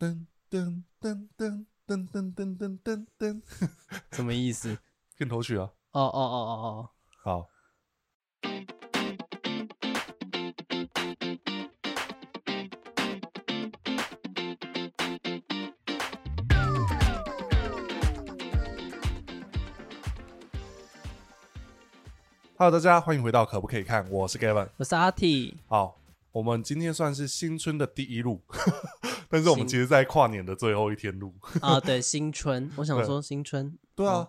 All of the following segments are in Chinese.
噔噔噔噔噔噔噔噔噔噔，什么意思？片头曲啊！哦哦哦哦哦，好。Hello，大家欢迎回到可不可以看？我是 Gavin，我是阿 T。好，我们今天算是新春的第一录，但是我们其实，在跨年的最后一天录啊。对，新春，我想说新春。对啊，哦、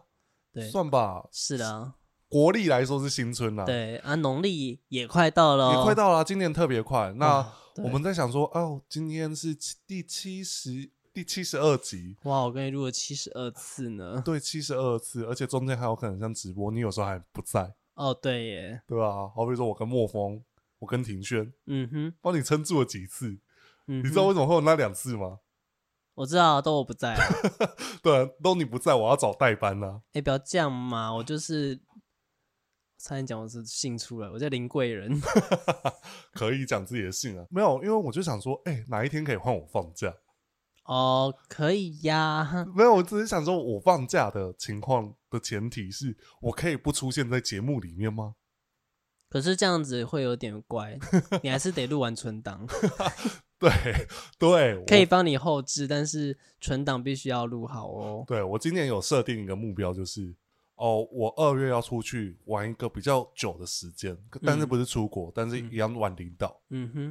对，算吧。是的，国历来说是新春啦。对啊，农历也快到了，也快到了，今年特别快。那、哦、我们在想说，哦，今天是第七十第七十二集。哇，我跟你录了七十二次呢。对，七十二次，而且中间还有可能像直播，你有时候还不在。哦，对耶，对啊，好比说我跟莫峰，我跟庭轩，嗯哼，帮你撑住了几次，嗯，你知道为什么会有那两次吗？我知道，都我不在啊，对啊，都你不在，我要找代班啦。哎，不要这样嘛，我就是差点讲我是姓出来，我叫林贵人，可以讲自己的姓啊，没有，因为我就想说，哎，哪一天可以换我放假？哦，可以呀。没有，我只是想说，我放假的情况的前提是我可以不出现在节目里面吗？可是这样子会有点怪，你还是得录完存档。对对，可以帮你后置，但是存档必须要录好哦。对，我今年有设定一个目标，就是哦，我二月要出去玩一个比较久的时间，但是不是出国，嗯、但是一样玩领导。嗯哼，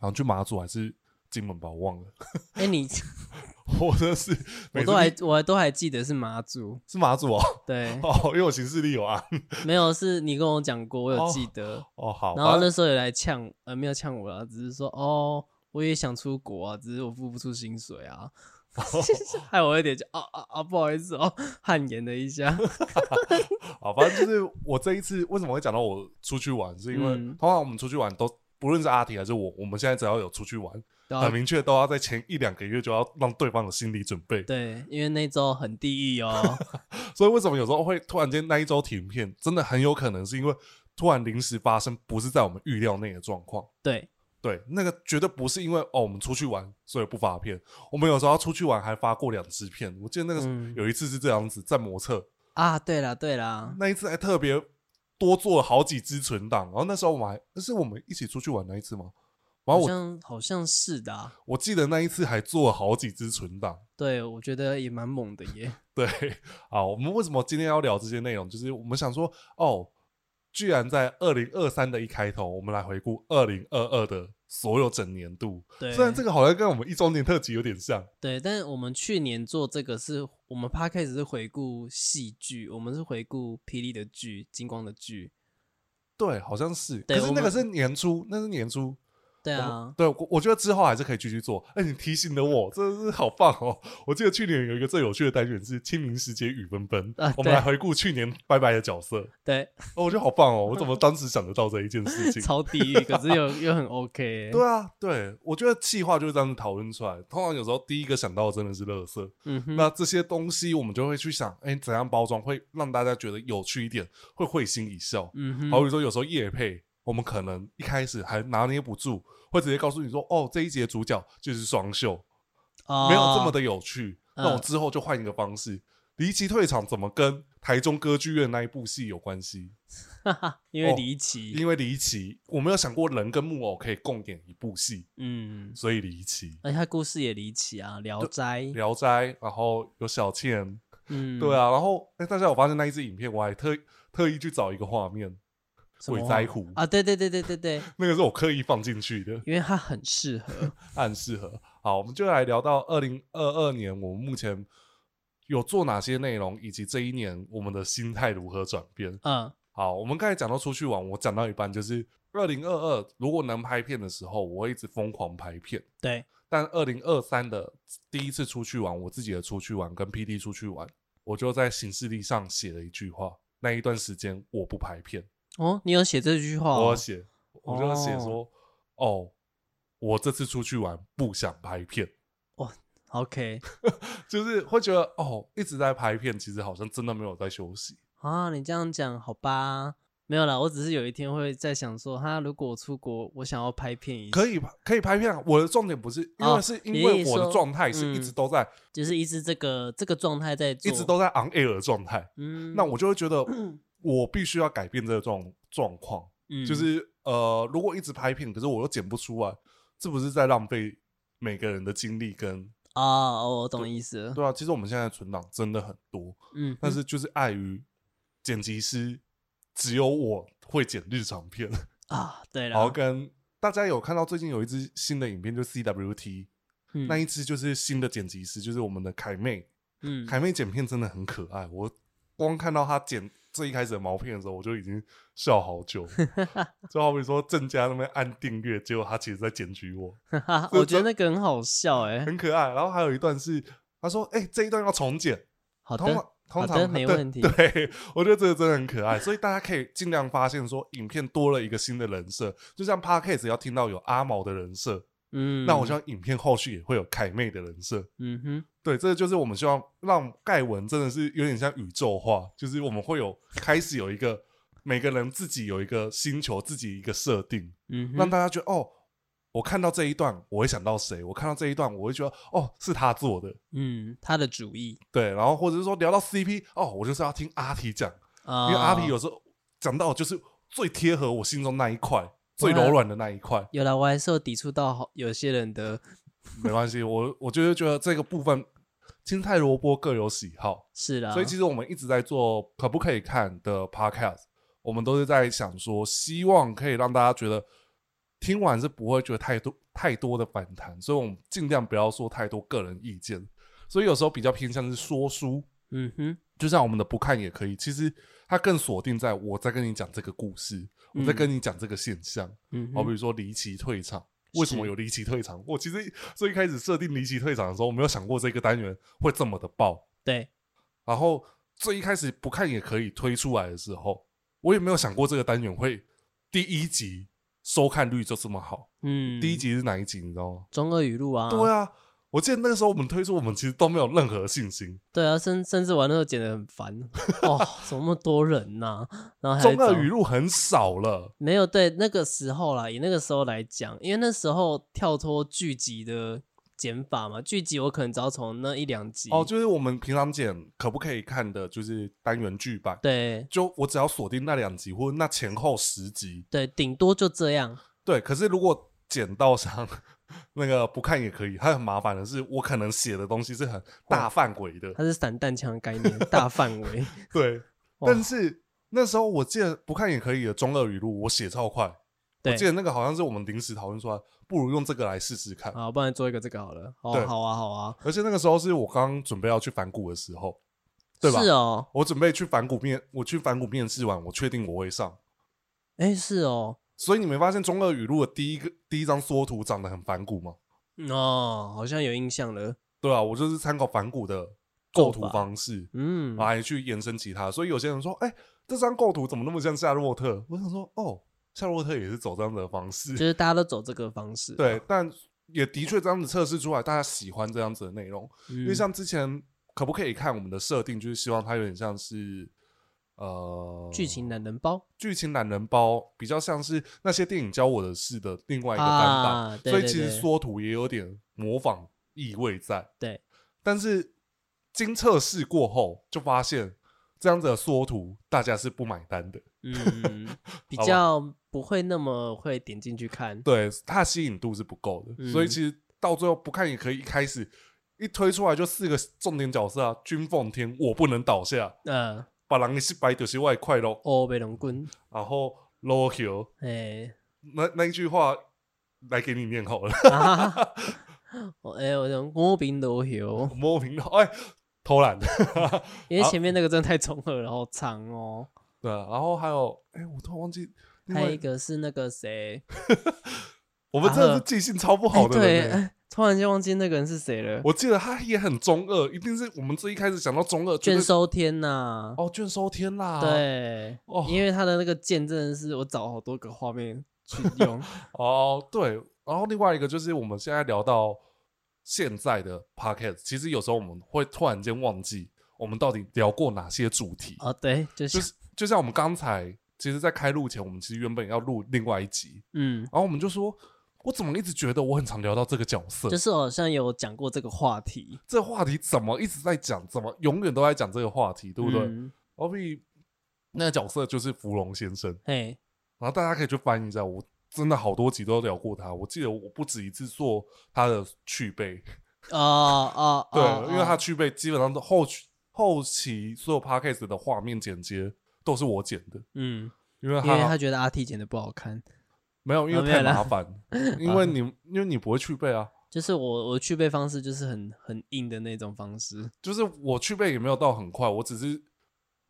然后去马祖还是？金门吧，我忘了。哎、欸，你，我真的是，我都还，我都还记得是马祖，是马祖哦。对，哦，因为我行事历有啊。没有，是你跟我讲过，我有记得。哦，哦好。然后那时候有来呛，呃，没有呛我啦，只是说，哦，我也想出国啊，只是我付不出薪水啊。害我有点就啊啊啊，不好意思哦，汗颜了一下。好，反正就是我这一次为什么会讲到我出去玩，是因为、嗯、通常我们出去玩都不论是阿提还是我，我们现在只要有出去玩。很明确，都要在前一两个月就要让对方有心理准备。对，因为那周很地狱哦，所以为什么有时候会突然间那一周停片？真的很有可能是因为突然临时发生，不是在我们预料内的状况。对对，那个绝对不是因为哦，我们出去玩所以不发片。我们有时候要出去玩还发过两支片，我记得那个有一次是这样子，在模测啊。对了对了，那一次还特别多做了好几支存档，然后那时候我们还那是我们一起出去玩那一次吗？好像好像是的、啊，我记得那一次还做了好几支存档。对，我觉得也蛮猛的耶。对，好，我们为什么今天要聊这些内容？就是我们想说，哦，居然在二零二三的一开头，我们来回顾二零二二的所有整年度。对，虽然这个好像跟我们一周年特辑有点像。对，但是我们去年做这个是我们 Podcast 是回顾戏剧，我们是回顾霹雳的剧、金光的剧。对，好像是。可是那个是年初，那是年初。对啊，对，我我觉得之后还是可以继续做。哎，你提醒了我，真的是好棒哦！我记得去年有一个最有趣的单元是清明时节雨纷纷，啊、我们来回顾去年拜拜的角色。对，哦，我觉得好棒哦！我怎么 当时想得到这一件事情？超低，可是又又很 OK。对啊，对，我觉得计划就是这样子讨论出来。通常有时候第一个想到的真的是乐色。嗯，那这些东西我们就会去想，哎，怎样包装会让大家觉得有趣一点，会会心一笑。嗯哼，好比如说有时候夜配。我们可能一开始还拿捏不住，会直接告诉你说：“哦，这一集的主角就是双秀，哦、没有这么的有趣。嗯”那我之后就换一个方式，离奇退场怎么跟台中歌剧院那一部戏有关系？哈哈，因为离奇、哦，因为离奇，我没有想过人跟木偶可以共演一部戏，嗯，所以离奇。而且他故事也离奇啊，《聊斋》《聊斋》，然后有小倩，嗯，对啊，然后哎，大家有发现那一支影片，我还特特意去找一个画面。鬼灾湖啊，对对对对对对，那个是我刻意放进去的，因为它很适合，它很适合。好，我们就来聊到二零二二年，我们目前有做哪些内容，以及这一年我们的心态如何转变。嗯，好，我们刚才讲到出去玩，我讲到一半就是二零二二，如果能拍片的时候，我会一直疯狂拍片。对，但二零二三的第一次出去玩，我自己的出去玩跟 PD 出去玩，我就在行事历上写了一句话：那一段时间我不拍片。哦，你有写这句话？哦？我写，我就写说，哦，哦，我这次出去玩不想拍片。哦，OK，就是会觉得哦，一直在拍片，其实好像真的没有在休息啊。你这样讲好吧？没有啦，我只是有一天会在想说，他如果出国，我想要拍片一下，可以可以拍片啊。我的重点不是，因为是因为我的状态是一直都在，就是一直这个这个状态在，一直都在 on air 的状态。嗯，那我就会觉得，我必须要改变这个状状况。嗯，就是呃，如果一直拍片，可是我又剪不出来，这不是在浪费每个人的精力跟啊、哦？我懂意思了。对啊，其实我们现在的存档真的很多，嗯，但是就是碍于剪辑师。只有我会剪日常片啊，对了，然后跟大家有看到最近有一支新的影片，就是 CWT，、嗯、那一支就是新的剪辑师，就是我们的凯妹，嗯，凯妹剪片真的很可爱，我光看到她剪最一开始的毛片的时候，我就已经笑好久，就好比说郑家那边按订阅，结果他其实在检举我，我觉得那个很好笑哎、欸，很可爱。然后还有一段是他说，哎、欸，这一段要重剪，好的。通常没问题，对，对我觉得这个真的很可爱，所以大家可以尽量发现说，影片多了一个新的人设，就像 Podcast 要听到有阿毛的人设，嗯，那我希望影片后续也会有凯妹的人设，嗯哼，对，这个就是我们希望让盖文真的是有点像宇宙化，就是我们会有开始有一个每个人自己有一个星球，自己一个设定，嗯，让大家觉得哦。我看到这一段，我会想到谁？我看到这一段，我会觉得哦，是他做的，嗯，他的主意。对，然后或者是说聊到 CP，哦，我就是要听阿提讲，哦、因为阿提有时候讲到就是最贴合我心中那一块，最柔软的那一块。有了，我还是有抵触到好有些人的，没关系，我我就是觉得这个部分青菜萝卜各有喜好，是的。所以其实我们一直在做可不可以看的 Podcast，我们都是在想说，希望可以让大家觉得。听完是不会觉得太多太多的反弹，所以我们尽量不要说太多个人意见。所以有时候比较偏向是说书，嗯哼，就像我们的不看也可以。其实它更锁定在我在跟你讲这个故事，嗯、我在跟你讲这个现象。嗯，好比如说离奇退场，为什么有离奇退场？我其实最一开始设定离奇退场的时候，我没有想过这个单元会这么的爆。对，然后最一开始不看也可以推出来的时候，我也没有想过这个单元会第一集。收看率就这么好，嗯，第一集是哪一集你知道吗？中二语录啊，对啊，我记得那个时候我们推出，我们其实都没有任何信心，对啊，甚甚至玩的时候剪得很烦，哦，怎么那么多人呐、啊？然后中二语录很少了，没有对那个时候啦，以那个时候来讲，因为那时候跳脱剧集的。剪法嘛，剧集我可能只要从那一两集哦，就是我们平常剪可不可以看的，就是单元剧版。对，就我只要锁定那两集或那前后十集，对，顶多就这样。对，可是如果剪到像那个不看也可以，它很麻烦的是，我可能写的东西是很大范围的，它是散弹枪概念，大范围。对，但是那时候我记得不看也可以的中二语录，我写超快。我记得那个好像是我们临时讨论出来，不如用这个来试试看。好，不然做一个这个好了。哦，对，好啊，好啊。而且那个时候是我刚准备要去反骨的时候，对吧？是哦。我准备去反骨面，我去反骨面试完，我确定我会上。哎，是哦。所以你没发现中二语录的第一个第一张缩图长得很反骨吗？哦，好像有印象了。对啊，我就是参考反骨的构图方式，嗯，来去延伸其他。所以有些人说，哎，这张构图怎么那么像夏洛特？我想说，哦。夏洛特也是走这样的方式，就是大家都走这个方式。对，但也的确这样子测试出来，大家喜欢这样子的内容。嗯、因为像之前可不可以看我们的设定，就是希望它有点像是呃剧情懒人包，剧情懒人包比较像是那些电影教我的事的另外一个版本，啊、对对对，所以其实缩图也有点模仿意味在。对，但是经测试过后就发现。这样子的缩图，大家是不买单的。嗯，比较不会那么会点进去看。对，它吸引度是不够的，嗯、所以其实到最后不看也可以。一开始一推出来就四个重点角色啊，君奉天，我不能倒下。嗯、呃，把狼的失败就是外快乐。哦，白龙棍。然后罗修。哎、欸，那那一句话来给你念好了。啊、我哎，我讲莫名罗修，莫名罗哎。偷懒，因为前面那个真的太重合了，好长哦。对啊，然后还有，哎，我突然忘记，还有一个是那个谁，我们真的是记性超不好的。对，突然间忘记那个人是谁了。我记得他也很中二，一定是我们最一开始想到中二。卷收天呐，哦，卷收天啦，对，哦，因为他的那个剑真的是我找好多个画面去用。哦，对，然后另外一个就是我们现在聊到。现在的 podcast 其实有时候我们会突然间忘记我们到底聊过哪些主题哦？对，就是、就是就像我们刚才其实，在开录前，我们其实原本要录另外一集，嗯，然后我们就说，我怎么一直觉得我很常聊到这个角色，就是好像有讲过这个话题，这个话题怎么一直在讲，怎么永远都在讲这个话题，对不对？我比、嗯、那个角色就是芙蓉先生，嘿，然后大家可以去翻一下，我真的好多集都聊过他，我记得我不止一次做他的去背，啊啊，对，因为他去背基本上都后期后期所有 podcast 的画面剪接。都是我剪的，嗯，因为他因为他觉得阿 T 剪的不好看，没有，因为太麻烦，因为你因为你不会去背啊，就是我我去背方式就是很很硬的那种方式，就是我去背也没有到很快，我只是。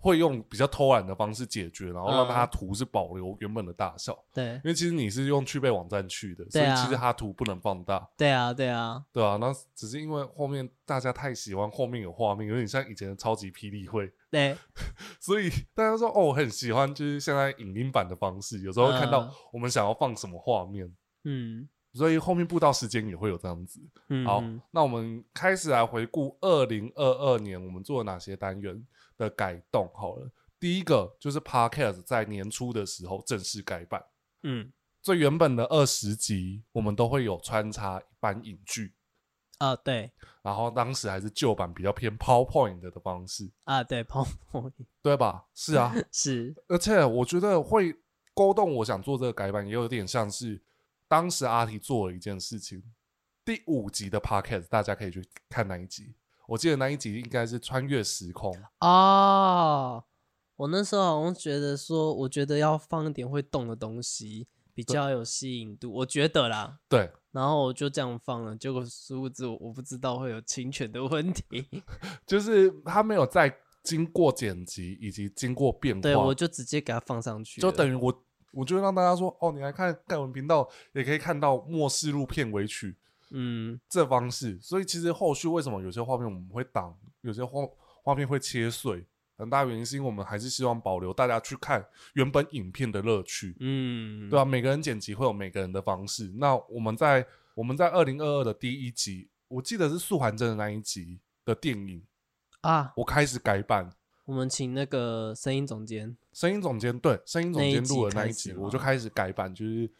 会用比较偷懒的方式解决，然后让它图是保留原本的大小。对，因为其实你是用去背网站去的，所以其实它图不能放大。对啊，对啊，对啊。那只是因为后面大家太喜欢后面有画面，有点像以前的超级霹雳会。对，所以大家说哦，我很喜欢就是现在影音版的方式，有时候会看到我们想要放什么画面。嗯，所以后面布道时间也会有这样子。嗯，好，那我们开始来回顾二零二二年我们做了哪些单元的改动好了，第一个就是 Podcast 在年初的时候正式改版。嗯，最原本的二十集，我们都会有穿插一般影剧。啊，对。然后当时还是旧版，比较偏 PowerPoint 的方式。啊，对，PowerPoint，对吧？是啊，是。而且我觉得会勾动我想做这个改版，也有点像是当时阿提做了一件事情。第五集的 Podcast，大家可以去看那一集。我记得那一集应该是穿越时空哦，我那时候好像觉得说，我觉得要放一点会动的东西，比较有吸引度。我觉得啦，对。然后我就这样放了，结果殊不知我不知道会有侵权的问题。就是他没有在经过剪辑以及经过变化，对，我就直接给他放上去，就等于我，我就让大家说，哦，你来看盖文频道，也可以看到末世录片尾曲。嗯，这方式，所以其实后续为什么有些画面我们会挡，有些画画面会切碎，很大原因是因为我们还是希望保留大家去看原本影片的乐趣。嗯，对啊，每个人剪辑会有每个人的方式。那我们在我们在二零二二的第一集，我记得是素还真的那一集的电影啊，我开始改版，我们请那个声音总监，声音总监对，声音总监录的那一集，我就开始改版，就是，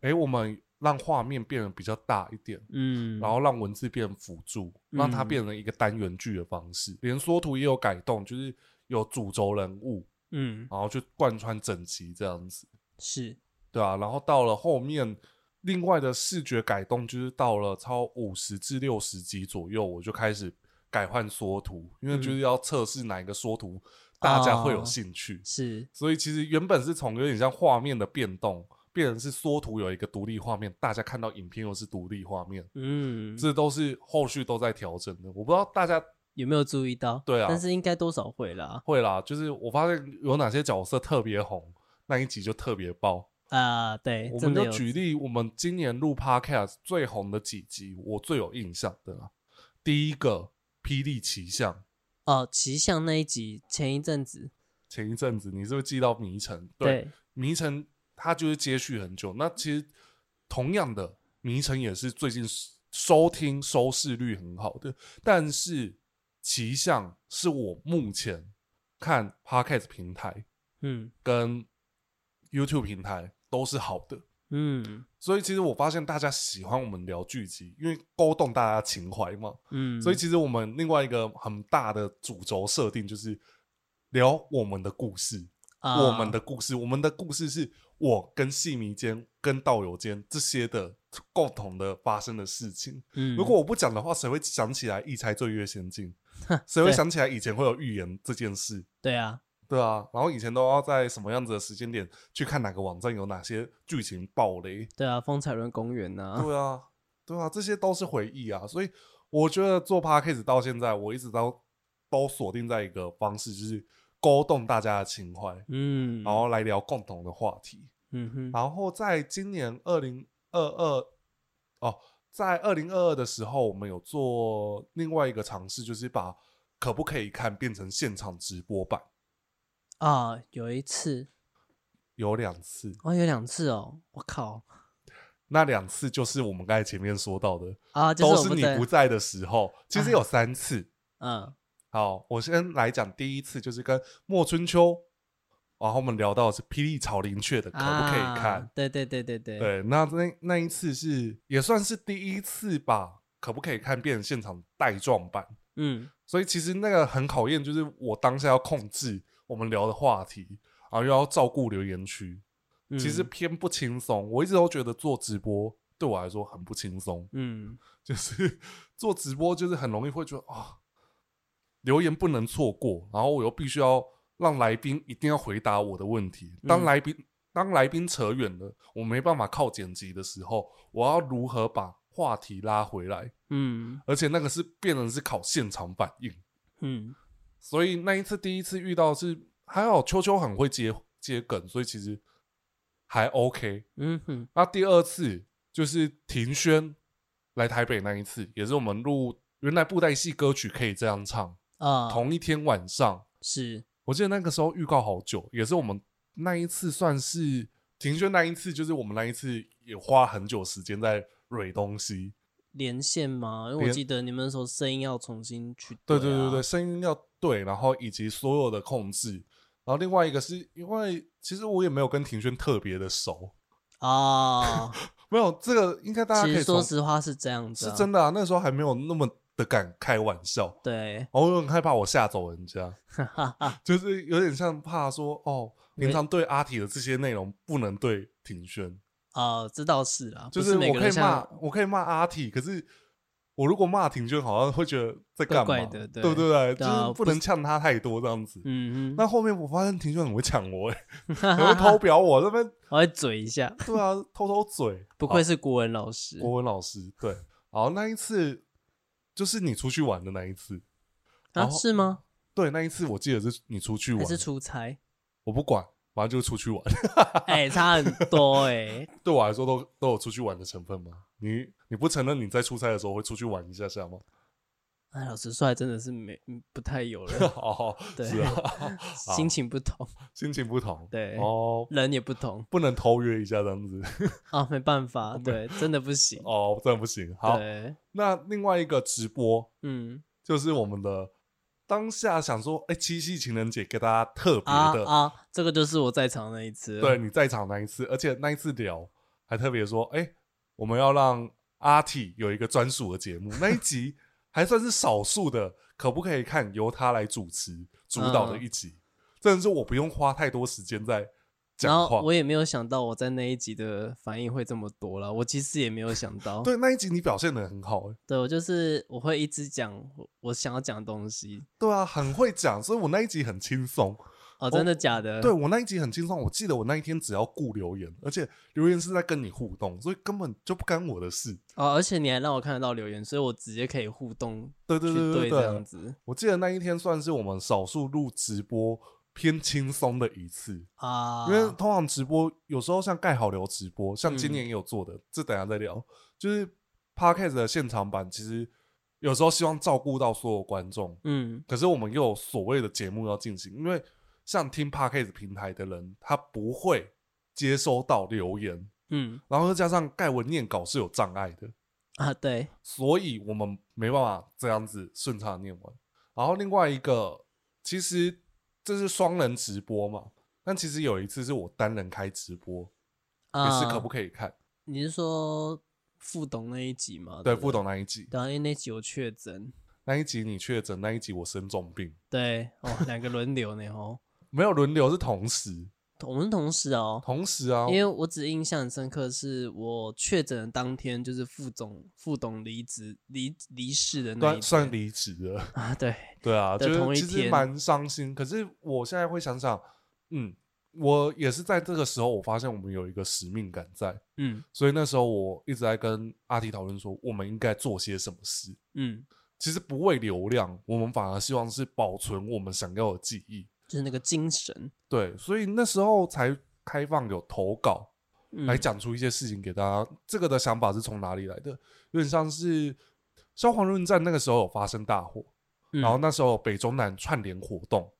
哎，我们。让画面变得比较大一点，嗯，然后让文字变辅助，让它变成一个单元剧的方式。嗯、连缩图也有改动，就是有主轴人物，嗯，然后就贯穿整集这样子，是，对啊。然后到了后面，另外的视觉改动就是到了超五十至六十集左右，我就开始改换缩图，因为就是要测试哪一个缩图大家会有兴趣，哦、是。所以其实原本是从有点像画面的变动。变成是缩图有一个独立画面，大家看到影片又是独立画面，嗯，这都是后续都在调整的。我不知道大家有没有注意到？对啊，但是应该多少会啦，会啦。就是我发现有哪些角色特别红，那一集就特别爆啊。对，我们就举例，我们今年录 Podcast 最红的几集，我最有印象的啦。第一个霹雳奇象哦，奇象那一集前一阵子，前一阵子你是不是记到迷城？对，迷城。它就是接续很久，那其实同样的，迷城也是最近收听收视率很好的，但是奇象是我目前看 Podcast 平台，嗯，跟 YouTube 平台都是好的，嗯，所以其实我发现大家喜欢我们聊剧集，因为勾动大家情怀嘛，嗯，所以其实我们另外一个很大的主轴设定就是聊我们的故事，啊、我们的故事，我们的故事是。我跟戏迷间、跟道友间这些的共同的发生的事情，嗯，如果我不讲的话，谁会想起来《一猜罪月先进》？谁会想起来以前会有预言这件事？对啊，对啊，然后以前都要在什么样子的时间点去看哪个网站有哪些剧情爆雷？对啊，风采轮公园呐，对啊，对啊，这些都是回忆啊。所以我觉得做 p a c a s e 到现在，我一直都都锁定在一个方式，就是勾动大家的情怀，嗯，然后来聊共同的话题。嗯哼，然后在今年二零二二哦，在二零二二的时候，我们有做另外一个尝试，就是把可不可以看变成现场直播版。啊。有一次，有两次。哦，有两次哦，我靠，那两次就是我们刚才前面说到的啊，就是、都是你不在的时候。其实有三次，嗯，好，我先来讲第一次，就是跟莫春秋。然后我们聊到的是《霹雳草林雀》的可不可以看？啊、对对对对对。对，那那那一次是也算是第一次吧可不可以看变成现场带状版。嗯，所以其实那个很考验，就是我当下要控制我们聊的话题，然后又要照顾留言区，嗯、其实偏不轻松。我一直都觉得做直播对我来说很不轻松。嗯，就是 做直播就是很容易会觉得啊，留言不能错过，然后我又必须要。让来宾一定要回答我的问题。当来宾、嗯、当来宾扯远了，我没办法靠剪辑的时候，我要如何把话题拉回来？嗯，而且那个是变成是考现场反应。嗯，所以那一次第一次遇到是还好，秋秋很会接接梗，所以其实还 OK。嗯哼，那第二次就是庭轩来台北那一次，也是我们录原来布袋戏歌曲可以这样唱啊，同一天晚上是。我记得那个时候预告好久，也是我们那一次算是庭轩那一次，就是我们那一次也花很久时间在蕊东西连线吗？因为我记得你们那时候声音要重新去对、啊、对对对对，声音要对，然后以及所有的控制，然后另外一个是因为其实我也没有跟庭轩特别的熟啊，没有这个应该大家可以说实话是这样子、啊，是真的啊，那时候还没有那么。的敢开玩笑，对，我很害怕我吓走人家，就是有点像怕说哦，平常对阿体的这些内容不能对庭轩。啊，这倒是啊，就是我可以骂，我可以骂阿体，可是我如果骂庭轩，好像会觉得在干嘛，对。不对？就是不能呛他太多这样子，嗯嗯。那后面我发现庭轩很会抢我，哎，很会偷表我这边，我会嘴一下，对啊，偷偷嘴，不愧是国文老师，国文老师，对，好，那一次。就是你出去玩的那一次啊？是吗？对，那一次我记得是你出去玩，还是出差？我不管，反正就是出去玩。哎、欸，差很多哎、欸。对我来说都，都都有出去玩的成分吗？你你不承认你在出差的时候会出去玩一下下吗？哎，老实说，还真的是没不太有了。哦，对，心情不同，心情不同，对，哦，人也不同，不能偷约一下这样子。啊，没办法，对，真的不行。哦，真的不行。好，那另外一个直播，嗯，就是我们的当下想说，哎，七夕情人节给大家特别的啊，这个就是我在场那一次，对，你在场那一次，而且那一次聊还特别说，哎，我们要让阿 T 有一个专属的节目，那一集。还算是少数的，可不可以看由他来主持主导的一集？嗯、真的是我不用花太多时间在讲话。我也没有想到我在那一集的反应会这么多了。我其实也没有想到。对，那一集你表现的很好，对，我就是我会一直讲我想要讲的东西。对啊，很会讲，所以我那一集很轻松。哦，真的假的？对，我那一集很轻松，我记得我那一天只要顾留言，而且留言是在跟你互动，所以根本就不干我的事。哦，而且你还让我看得到留言，所以我直接可以互动。对对对对对，这样子。我记得那一天算是我们少数录直播偏轻松的一次啊，因为通常直播有时候像盖好聊直播，像今年也有做的，嗯、这等下再聊。就是 Podcast 的现场版，其实有时候希望照顾到所有观众，嗯，可是我们又有所谓的节目要进行，因为。像听 Podcast 平台的人，他不会接收到留言，嗯，然后再加上盖文念稿是有障碍的啊，对，所以我们没办法这样子顺畅念完。然后另外一个，其实这是双人直播嘛，但其实有一次是我单人开直播，啊、也是可不可以看？你是说副董那一集吗？对，副董那一集，然后那集我确诊，那一集你确诊，那一集我生重病，对，哦，两个轮流呢，哦。没有轮流，是同时，我们同时哦，同时啊，因为我只印象很深刻，是我确诊的当天，就是副总副董离职离离世的那一天，算离职了。啊，对。对啊，就同一天，其实蛮伤心。可是我现在会想想，嗯，我也是在这个时候，我发现我们有一个使命感在，嗯，所以那时候我一直在跟阿提讨论说，我们应该做些什么事，嗯，其实不为流量，我们反而希望是保存我们想要的记忆。就是那个精神，对，所以那时候才开放有投稿，来讲出一些事情给大家。嗯、这个的想法是从哪里来的？有点像是消防论战那个时候有发生大火，嗯、然后那时候北中南串联活动。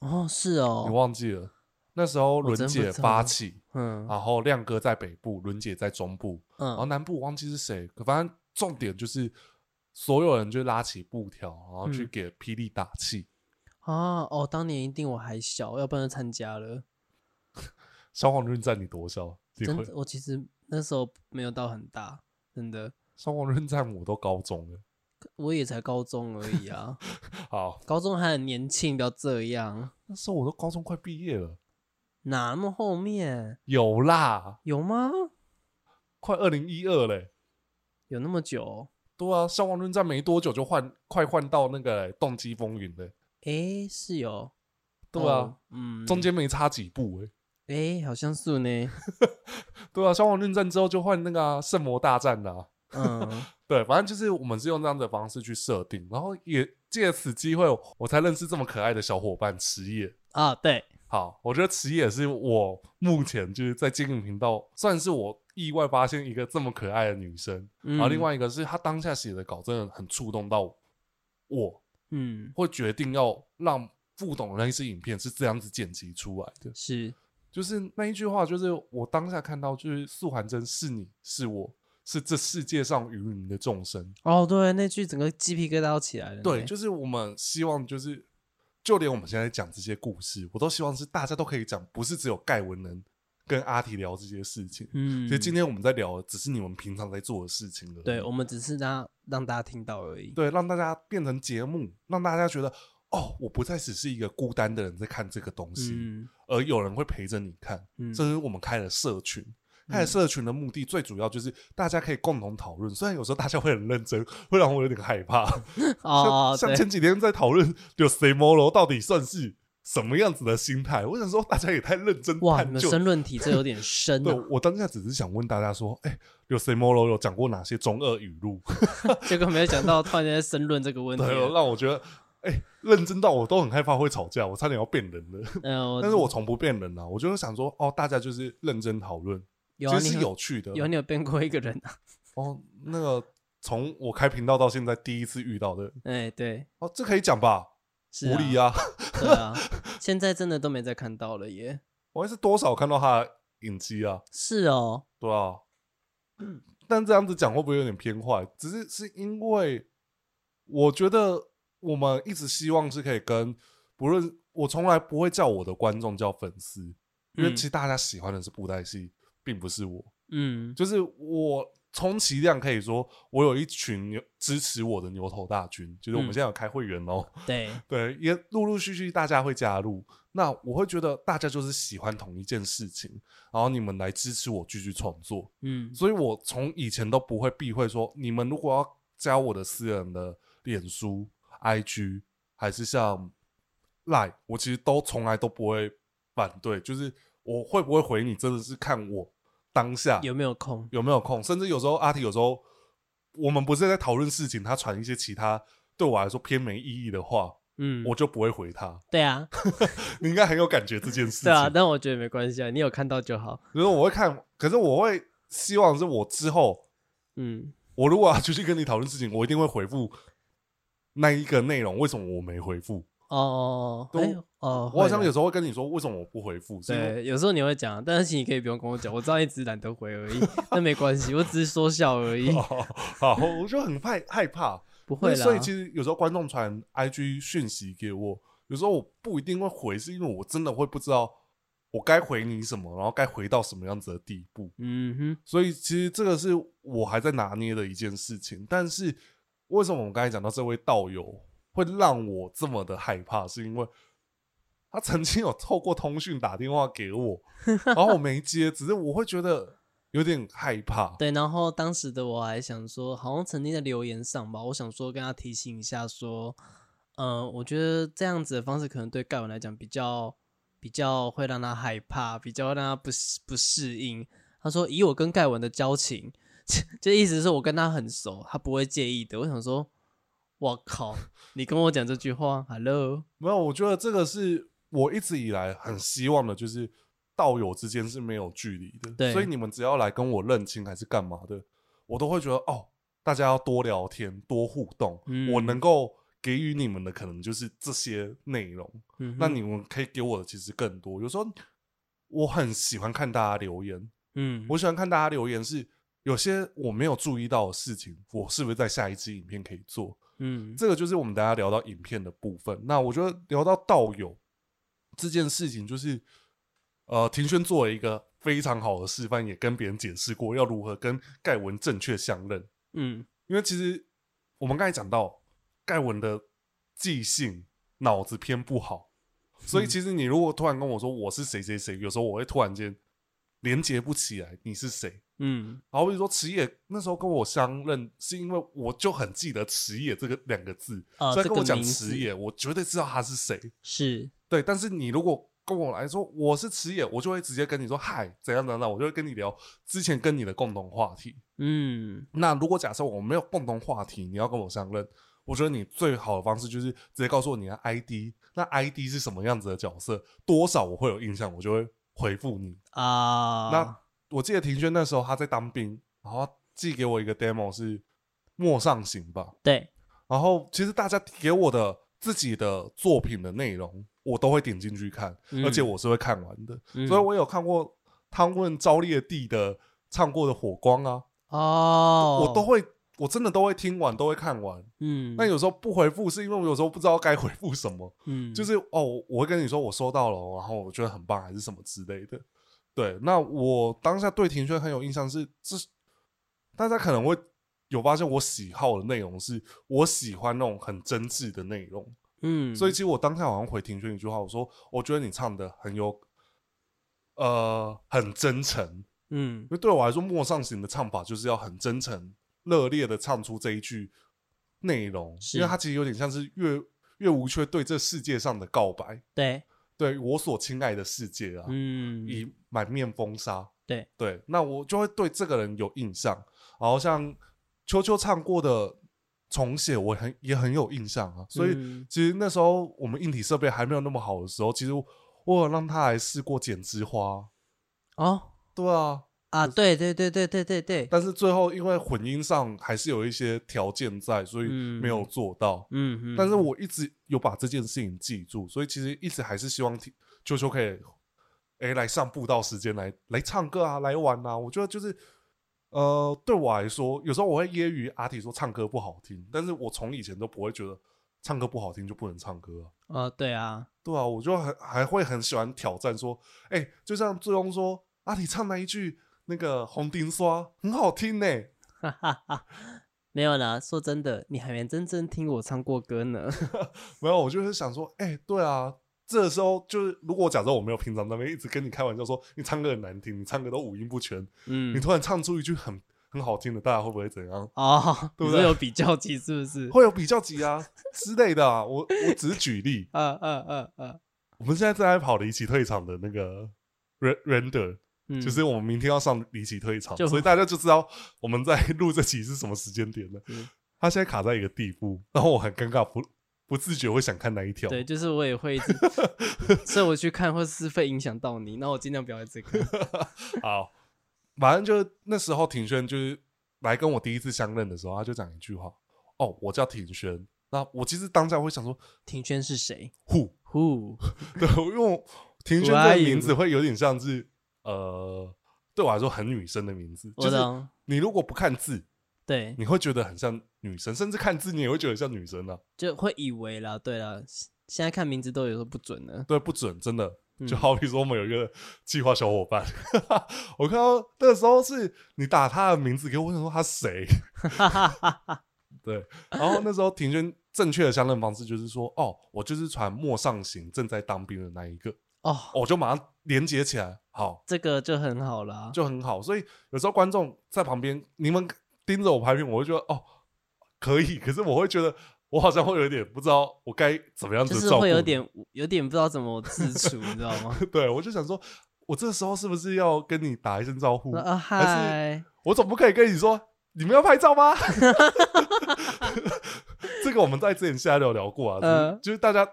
哦，是哦，你忘记了？那时候伦姐发起，嗯，然后亮哥在北部，伦姐在中部，嗯，然后南部我忘记是谁，可反正重点就是所有人就拉起布条，然后去给霹雳打气。啊哦，当年一定我还小，要不然就参加了。消防论战你多少？真的，我其实那时候没有到很大，真的。消防论战我都高中了，我也才高中而已啊。好，高中还很年轻，不要这样。那时候我都高中快毕业了，哪那么后面？有啦，有吗？快二零一二嘞，有那么久？对啊，消防论战没多久就换，快换到那个动机风云了。哎，是有，对啊，哦、嗯，中间没差几步哎。哎，好像是呢。对啊，消防论战之后就换那个啊、圣魔大战啦、啊。嗯，对，反正就是我们是用这样的方式去设定，然后也借此机会，我才认识这么可爱的小伙伴池野啊。对，好，我觉得池野是我目前就是在经营频道，算是我意外发现一个这么可爱的女生。嗯、然后另外一个是她当下写的稿真的很触动到我，嗯，会决定要让不懂的那一支影片是这样子剪辑出来的。是。就是那一句话，就是我当下看到，就是素还真是你是我是这世界上芸芸的众生哦，对，那句整个鸡皮疙瘩都起来了。对，就是我们希望，就是就连我们现在讲这些故事，我都希望是大家都可以讲，不是只有盖文能跟阿提聊这些事情。嗯，所以今天我们在聊的，只是你们平常在做的事情了。对，我们只是让让大家听到而已。对，让大家变成节目，让大家觉得。哦，我不再只是一个孤单的人在看这个东西，嗯、而有人会陪着你看。嗯、这是我们开了社群，开了社群的目的最主要就是大家可以共同讨论。虽然有时候大家会很认真，会让我有点害怕。哦、像，像前几天在讨论就 SAMORO 到底算是什么样子的心态？我想说大家也太认真哇，你们申论题这有点深、啊。对，我当下只是想问大家说，哎、欸，有 SAMORO 有讲过哪些中二语录？结果没有讲到，突然间在申论这个问题，对，让我觉得。哎、欸，认真到我都很害怕会吵架，我差点要变人了。嗯、但是我从不变人啊，我就想说，哦，大家就是认真讨论，其实是有趣的。有你有变过一个人啊？哦，那个从我开频道到现在第一次遇到的。哎、欸，对。哦，这可以讲吧？是无理啊。对啊，现在真的都没再看到了耶。我还是多少看到他的影机啊？是哦。对啊。嗯。但这样子讲会不会有点偏坏？只是是因为我觉得。我们一直希望是可以跟不论我从来不会叫我的观众叫粉丝，因为其实大家喜欢的是布袋戏，并不是我。嗯，就是我充其量可以说，我有一群牛支持我的牛头大军，就是我们现在有开会员哦。对 对，也陆陆续续大家会加入，那我会觉得大家就是喜欢同一件事情，然后你们来支持我继续创作。嗯，所以我从以前都不会避讳说，你们如果要加我的私人的脸书。I G 还是像 Line，我其实都从来都不会反对，就是我会不会回你，真的是看我当下有没有空，有没有空。甚至有时候阿提有时候我们不是在讨论事情，他传一些其他对我来说偏没意义的话，嗯，我就不会回他。对啊，你应该很有感觉这件事情。对啊，但我觉得没关系啊，你有看到就好。比如说我会看，可是我会希望是我之后，嗯，我如果要出去跟你讨论事情，我一定会回复。那一个内容为什么我没回复？哦，哎，哦，我好像有时候会跟你说为什么我不回复。对，有时候你会讲，但是你可以不用跟我讲，我知道一直懒得回而已，那没关系，我只是说笑而已。好，我就很害害怕，不会啦。所以其实有时候观众传 IG 讯息给我，有时候我不一定会回，是因为我真的会不知道我该回你什么，然后该回到什么样子的地步。嗯哼，所以其实这个是我还在拿捏的一件事情，但是。为什么我们刚才讲到这位道友会让我这么的害怕？是因为他曾经有透过通讯打电话给我，然后我没接，只是我会觉得有点害怕。对，然后当时的我还想说，好像曾经在留言上吧，我想说跟他提醒一下，说，嗯、我觉得这样子的方式可能对盖文来讲比较比较会让他害怕，比较让他不不适应。他说，以我跟盖文的交情。就意思是我跟他很熟，他不会介意的。我想说，我靠，你跟我讲这句话，Hello，没有，我觉得这个是我一直以来很希望的，就是道友之间是没有距离的。对，所以你们只要来跟我认亲还是干嘛的，我都会觉得哦，大家要多聊天，多互动。嗯，我能够给予你们的可能就是这些内容。嗯，那你们可以给我的其实更多。有时候我很喜欢看大家留言，嗯，我喜欢看大家留言是。有些我没有注意到的事情，我是不是在下一支影片可以做？嗯，这个就是我们大家聊到影片的部分。那我觉得聊到道友这件事情，就是呃，庭轩做了一个非常好的示范，也跟别人解释过要如何跟盖文正确相认。嗯，因为其实我们刚才讲到盖文的记性脑子偏不好，所以其实你如果突然跟我说我是谁谁谁，有时候我会突然间连接不起来你是谁。嗯，然后比如说池野那时候跟我相认，是因为我就很记得池野这个两个字，呃、所以跟我讲池野，我绝对知道他是谁。是对，但是你如果跟我来说我是池野，我就会直接跟你说嗨，怎样怎样，我就会跟你聊之前跟你的共同话题。嗯，那如果假设我没有共同话题，你要跟我相认，我觉得你最好的方式就是直接告诉我你的 ID，那 ID 是什么样子的角色，多少我会有印象，我就会回复你啊。那我记得庭轩那时候他在当兵，然后寄给我一个 demo 是陌上行吧？对。然后其实大家给我的自己的作品的内容，我都会点进去看，嗯、而且我是会看完的。嗯、所以我有看过汤问昭烈帝的唱过的火光啊，哦，我都会，我真的都会听完，都会看完。嗯。那有时候不回复，是因为我有时候不知道该回复什么。嗯。就是哦，我会跟你说我收到了，然后我觉得很棒，还是什么之类的。对，那我当下对庭轩很有印象是，是这大家可能会有发现我喜好的内容是我喜欢那种很真挚的内容，嗯，所以其实我当下好像回庭轩一句话，我说我觉得你唱的很有，呃，很真诚，嗯，因为对我来说，陌上行的唱法就是要很真诚、热烈的唱出这一句内容，因为它其实有点像是月月无缺对这世界上的告白，对。对我所亲爱的世界啊，嗯，以满面风沙，对对，那我就会对这个人有印象。然后像秋秋唱过的重写，我很也很有印象啊。所以其实那时候我们硬体设备还没有那么好的时候，其实我有让他来试过剪枝花。哦，对啊。啊，对对对对对对对，但是最后因为混音上还是有一些条件在，所以没有做到。嗯嗯，但是我一直有把这件事情记住，所以其实一直还是希望秋秋可以，哎，来上步道时间来来唱歌啊，来玩啊。我觉得就是，呃，对我来说，有时候我会揶揄阿体说唱歌不好听，但是我从以前都不会觉得唱歌不好听就不能唱歌啊。呃，对啊，对啊，我就很还会很喜欢挑战说，哎，就像最终说阿体唱那一句。那个红丁刷很好听呢，哈哈哈，没有啦，说真的，你还没真正听我唱过歌呢。没有，我就是想说，哎、欸，对啊，这个时候就是如果假设我没有平常那边一直跟你开玩笑说你唱歌很难听，你唱歌都五音不全，嗯，你突然唱出一句很很好听的，大家会不会怎样？哦，对不对？有比较级是不是？会有比较级啊之类的啊。我我只是举例，嗯嗯嗯嗯，我们现在正在跑离奇退场的那个 render。就是我们明天要上离奇退场，所以大家就知道我们在 录这期是什么时间点了。他现在卡在一个地步，然后我很尴尬，不不自觉会想看哪一条。对，就是我也会 所以我去看，或是会影响到你，那我尽量不要这个。好，反正就那时候庭轩就是来跟我第一次相认的时候，他就讲一句话：“哦，我叫庭轩。”那我其实当下会想说，庭轩是谁？Who Who？对，因为庭轩这个名字会有点像是。呃，对我来说很女生的名字，就是你如果不看字，对，你会觉得很像女生，甚至看字你也会觉得像女生呢、啊，就会以为啦。对啦，现在看名字都有时候不准的，对，不准，真的。就好比说我们有一个计划小伙伴，嗯、我看到那个时候是你打他的名字给我，我想说他谁？对，然后那时候庭轩正确的相认方式就是说，哦，我就是传陌上行正在当兵的那一个。哦，我就马上连接起来，好，这个就很好了，就很好。所以有时候观众在旁边，你们盯着我拍片，我会觉得哦，可以。可是我会觉得，我好像会有点不知道我该怎么样子照顾，就是会有点有点不知道怎么自处，你知道吗？对，我就想说，我这时候是不是要跟你打一声招呼？啊嗨！我总不可以跟你说，你们要拍照吗？这个我们在之前下聊聊过啊，呃、就是大家。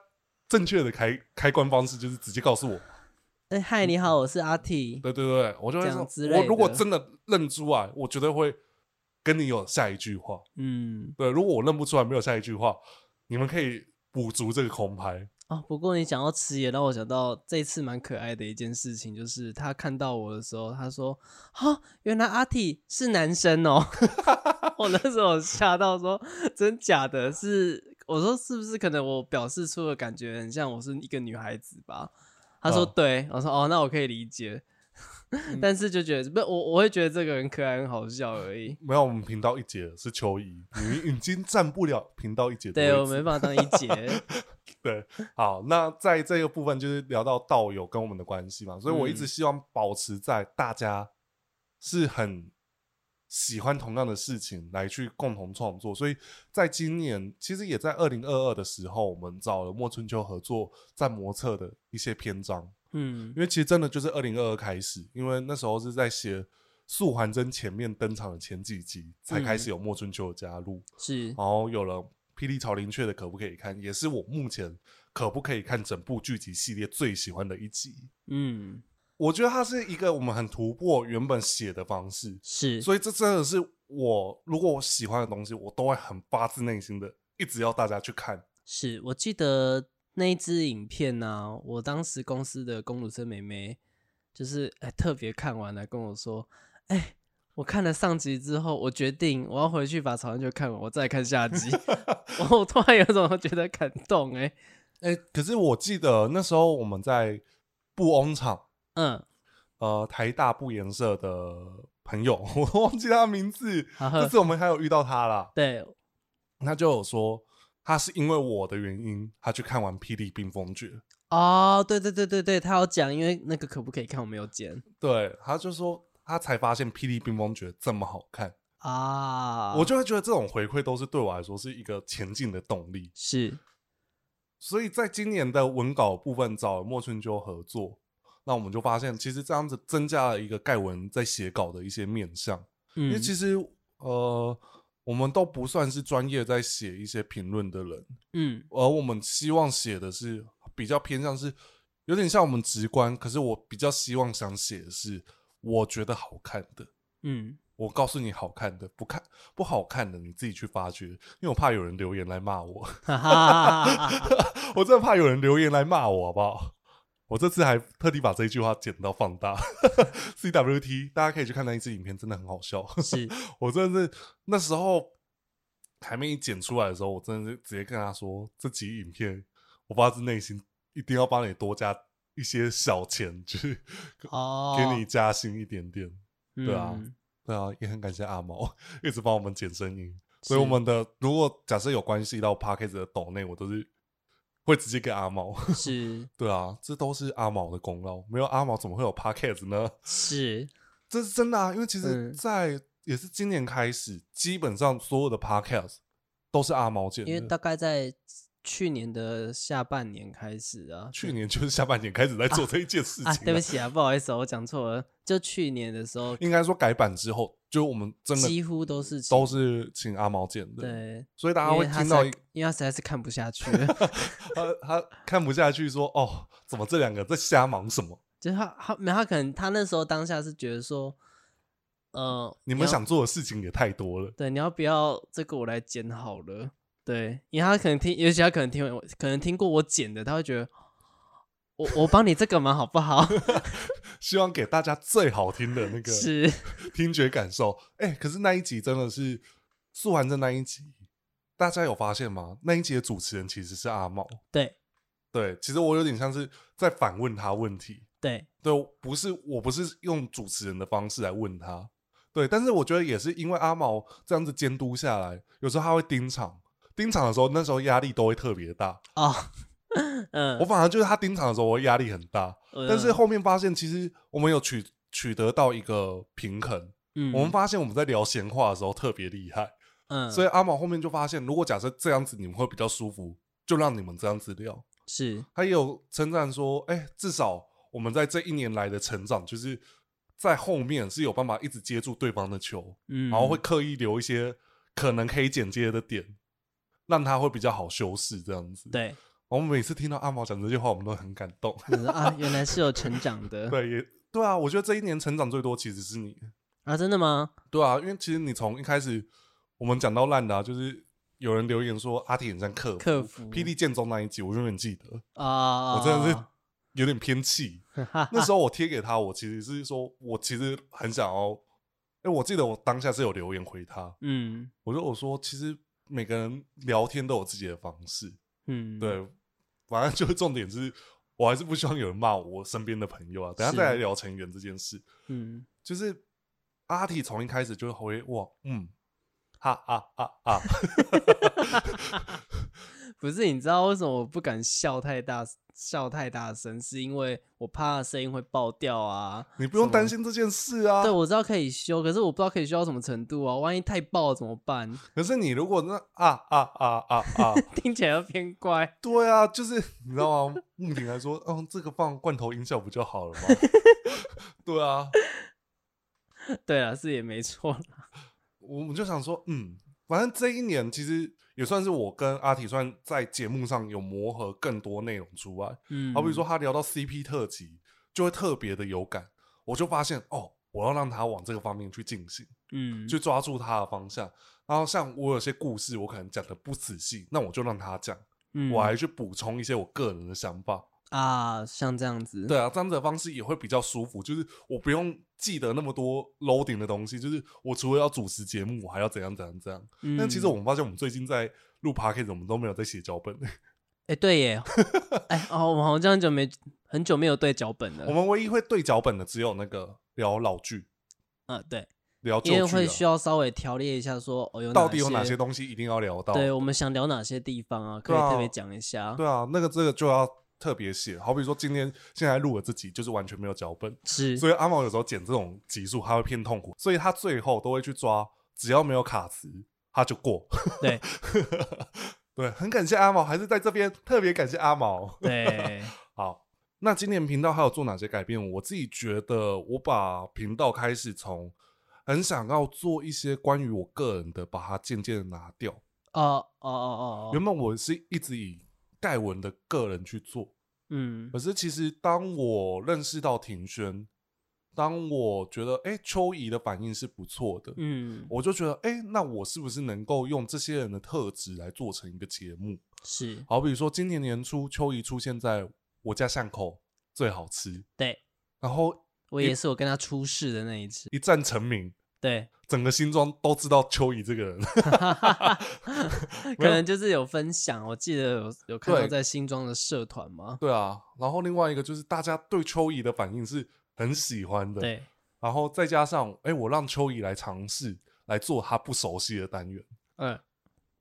正确的开开关方式就是直接告诉我，哎、欸，嗨，你好，我是阿 T。对对对，我就会说，我如果真的认出来，我绝对会跟你有下一句话。嗯，对，如果我认不出来，没有下一句话，你们可以补足这个空拍。哦，不过你讲到词也让我想到这次蛮可爱的一件事情，就是他看到我的时候，他说：“哈，原来阿 T 是男生哦。” 我那时候吓到说：“真假的？是？”我说是不是可能我表示出的感觉很像我是一个女孩子吧？他说对，我说哦，那我可以理解。但是就觉得不，我我会觉得这个人可爱、很好笑而已。没有，我们频道一姐是秋怡，你已经占不了频道一姐的位置。对，我没办法当一姐。对，好，那在这个部分就是聊到道友跟我们的关系嘛，所以我一直希望保持在大家是很喜欢同样的事情来去共同创作。所以在今年，其实也在二零二二的时候，我们找了莫春秋合作在魔策的一些篇章。嗯，因为其实真的就是二零二二开始，因为那时候是在写素还真前面登场的前几集，才开始有莫春秋的加入，是，然后有了霹雳朝林雀的可不可以看，也是我目前可不可以看整部剧集系列最喜欢的一集。嗯，我觉得它是一个我们很突破原本写的方式，是，所以这真的是我如果我喜欢的东西，我都会很发自内心的一直要大家去看。是我记得。那一支影片呢、啊？我当时公司的公主生妹妹就是哎、欸，特别看完了跟我说：“哎、欸，我看了上集之后，我决定我要回去把《草原》就看完，我再看下集。”我突然有种觉得感动哎、欸、哎、欸，可是我记得那时候我们在布翁场，嗯呃，台大不颜色的朋友，我忘记他的名字，这次我们还有遇到他啦。对，他就有说。他是因为我的原因，他去看完《霹雳冰封诀》哦，对对对对对，他有讲，因为那个可不可以看？我没有剪。对，他就说他才发现《霹雳冰封诀》这么好看啊，我就会觉得这种回馈都是对我来说是一个前进的动力。是，所以在今年的文稿部分找莫春秋合作，那我们就发现其实这样子增加了一个盖文在写稿的一些面向，嗯、因为其实呃。我们都不算是专业在写一些评论的人，嗯，而我们希望写的是比较偏向是有点像我们直观，可是我比较希望想写的是我觉得好看的，嗯，我告诉你好看的，不看不好看的你自己去发掘，因为我怕有人留言来骂我，我真的怕有人留言来骂我，好不好？我这次还特地把这一句话剪到放大，CWT，大家可以去看那一支影片，真的很好笑。是 我真的是那时候还没剪出来的时候，我真的是直接跟他说，这集影片我发自内心一定要帮你多加一些小钱，就是给你加薪一点点。哦、对啊，嗯、对啊，也很感谢阿毛一直帮我们剪声音，所以我们的如果假设有关系到 Podcast 的抖内，我都是。会直接给阿毛，是对啊，这都是阿毛的功劳，没有阿毛怎么会有 Podcast 呢？是，这是真的啊，因为其实，在也是今年开始，基本上所有的 Podcast 都是阿毛剪的，因为大概在。去年的下半年开始啊，去年就是下半年开始在做这一件事情啊。啊，对不起啊，不好意思，我讲错了。就去年的时候，应该说改版之后，就我们真的几乎都是都是请阿毛剪的。对，所以大家会听到，因为他实在是看不下去，他他看不下去，说哦，怎么这两个在瞎忙什么？就是他他没他可能他那时候当下是觉得说，呃，你们想做的事情也太多了。对，你要不要这个我来剪好了？对，因为他可能听，尤其他可能听，可能听过我剪的，他会觉得我我帮你这个忙，好不好？希望给大家最好听的那个是听觉感受。哎、欸，可是那一集真的是素还真那一集，大家有发现吗？那一集的主持人其实是阿毛。对对，其实我有点像是在反问他问题。对对，不是我不是用主持人的方式来问他。对，但是我觉得也是因为阿毛这样子监督下来，有时候他会盯场。盯场的时候，那时候压力都会特别大啊。嗯，我反而就是他盯场的时候，我压力很大。但是后面发现，其实我们有取取得到一个平衡。嗯，我们发现我们在聊闲话的时候特别厉害。嗯，所以阿毛后面就发现，如果假设这样子你们会比较舒服，就让你们这样子聊。是，他也有称赞说，哎，至少我们在这一年来的成长，就是在后面是有办法一直接住对方的球，嗯，然后会刻意留一些可能可以剪接的点。让他会比较好修饰这样子。对，我们每次听到阿毛讲这句话，我们都很感动。啊，原来是有成长的。对，也对啊。我觉得这一年成长最多其实是你啊，真的吗？对啊，因为其实你从一开始我们讲到烂的，啊，就是有人留言说阿铁很像客服克服霹雳剑宗那一集，我永远记得啊，我真的是有点偏气。那时候我贴给他，我其实是说我其实很想要，哎，我记得我当下是有留言回他，嗯，我说我说其实。每个人聊天都有自己的方式，嗯，对，反正就是重点是，我我还是不希望有人骂我身边的朋友啊。等下再来聊成员这件事。嗯，就是阿体从一开始就会哇，嗯，哈啊啊啊，不是，你知道为什么我不敢笑太大？笑太大声，是因为我怕声音会爆掉啊！你不用担心这件事啊。对，我知道可以修，可是我不知道可以修到什么程度啊！万一太爆了怎么办？可是你如果那啊啊啊啊啊，听起来又偏怪。对啊，就是你知道吗？木婷还说，嗯，这个放罐头音效不就好了吗？对啊，对啊，是也没错。我们就想说，嗯，反正这一年其实。也算是我跟阿体算在节目上有磨合更多内容出来，嗯，好比说他聊到 CP 特辑，就会特别的有感，我就发现哦，我要让他往这个方面去进行，嗯，去抓住他的方向。然后像我有些故事，我可能讲的不仔细，那我就让他讲，嗯，我还去补充一些我个人的想法。啊，像这样子，对啊，这样子的方式也会比较舒服。就是我不用记得那么多 loading 的东西，就是我除了要主持节目，我还要怎样怎样怎样。嗯、但其实我们发现，我们最近在录 podcast，我们都没有在写脚本。哎、欸，对耶，哎、欸、哦，我们好像很久没很久没有对脚本了。我们唯一会对脚本的，只有那个聊老剧。嗯、啊，对，聊因为会需要稍微条列一下說，说哦，有到底有哪些东西一定要聊到？对，我们想聊哪些地方啊？可以特别讲一下。对啊，那个这个就要。特别写，好比说今天现在录了这集，就是完全没有脚本，是，所以阿毛有时候剪这种集数，他会偏痛苦，所以他最后都会去抓，只要没有卡词，他就过。对，对，很感谢阿毛，还是在这边特别感谢阿毛。对，好，那今年频道还有做哪些改变？我自己觉得，我把频道开始从很想要做一些关于我个人的，把它渐渐的拿掉。哦哦哦哦，原本我是一直以盖文的个人去做，嗯，可是其实当我认识到庭轩，当我觉得哎秋怡的反应是不错的，嗯，我就觉得哎，那我是不是能够用这些人的特质来做成一个节目？是，好比说今年年初秋怡出现在我家巷口最好吃，对，然后我也是我跟他出事的那一次，一战成名。对，整个新庄都知道秋怡这个人，可能就是有分享。我记得有有看到在新庄的社团吗？对啊，然后另外一个就是大家对秋怡的反应是很喜欢的。对，然后再加上哎，我让秋怡来尝试来做他不熟悉的单元。嗯，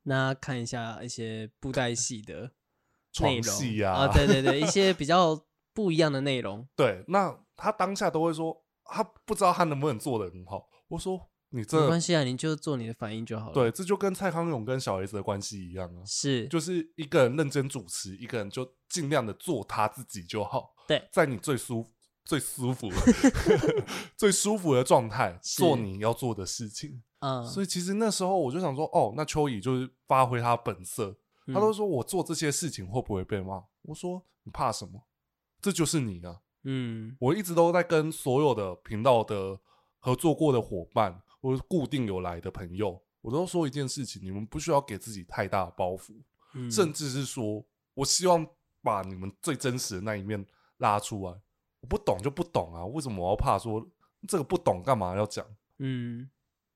那看一下一些布袋戏的 内容床戏呀，啊，对对对，一些比较不一样的内容。对，那他当下都会说，他不知道他能不能做得很好。我说你这没关系啊，你就做你的反应就好了。对，这就跟蔡康永跟小 S 的关系一样啊，是，就是一个人认真主持，一个人就尽量的做他自己就好。对，在你最舒服、最舒服、最舒服的状态做你要做的事情。嗯，所以其实那时候我就想说，哦，那秋怡就是发挥他本色。他都说我做这些事情会不会被骂？我说你怕什么？这就是你啊。嗯，我一直都在跟所有的频道的。合作过的伙伴，或者固定有来的朋友，我都说一件事情：你们不需要给自己太大的包袱，嗯、甚至是说，我希望把你们最真实的那一面拉出来。我不懂就不懂啊，为什么我要怕说这个不懂干嘛要讲？嗯，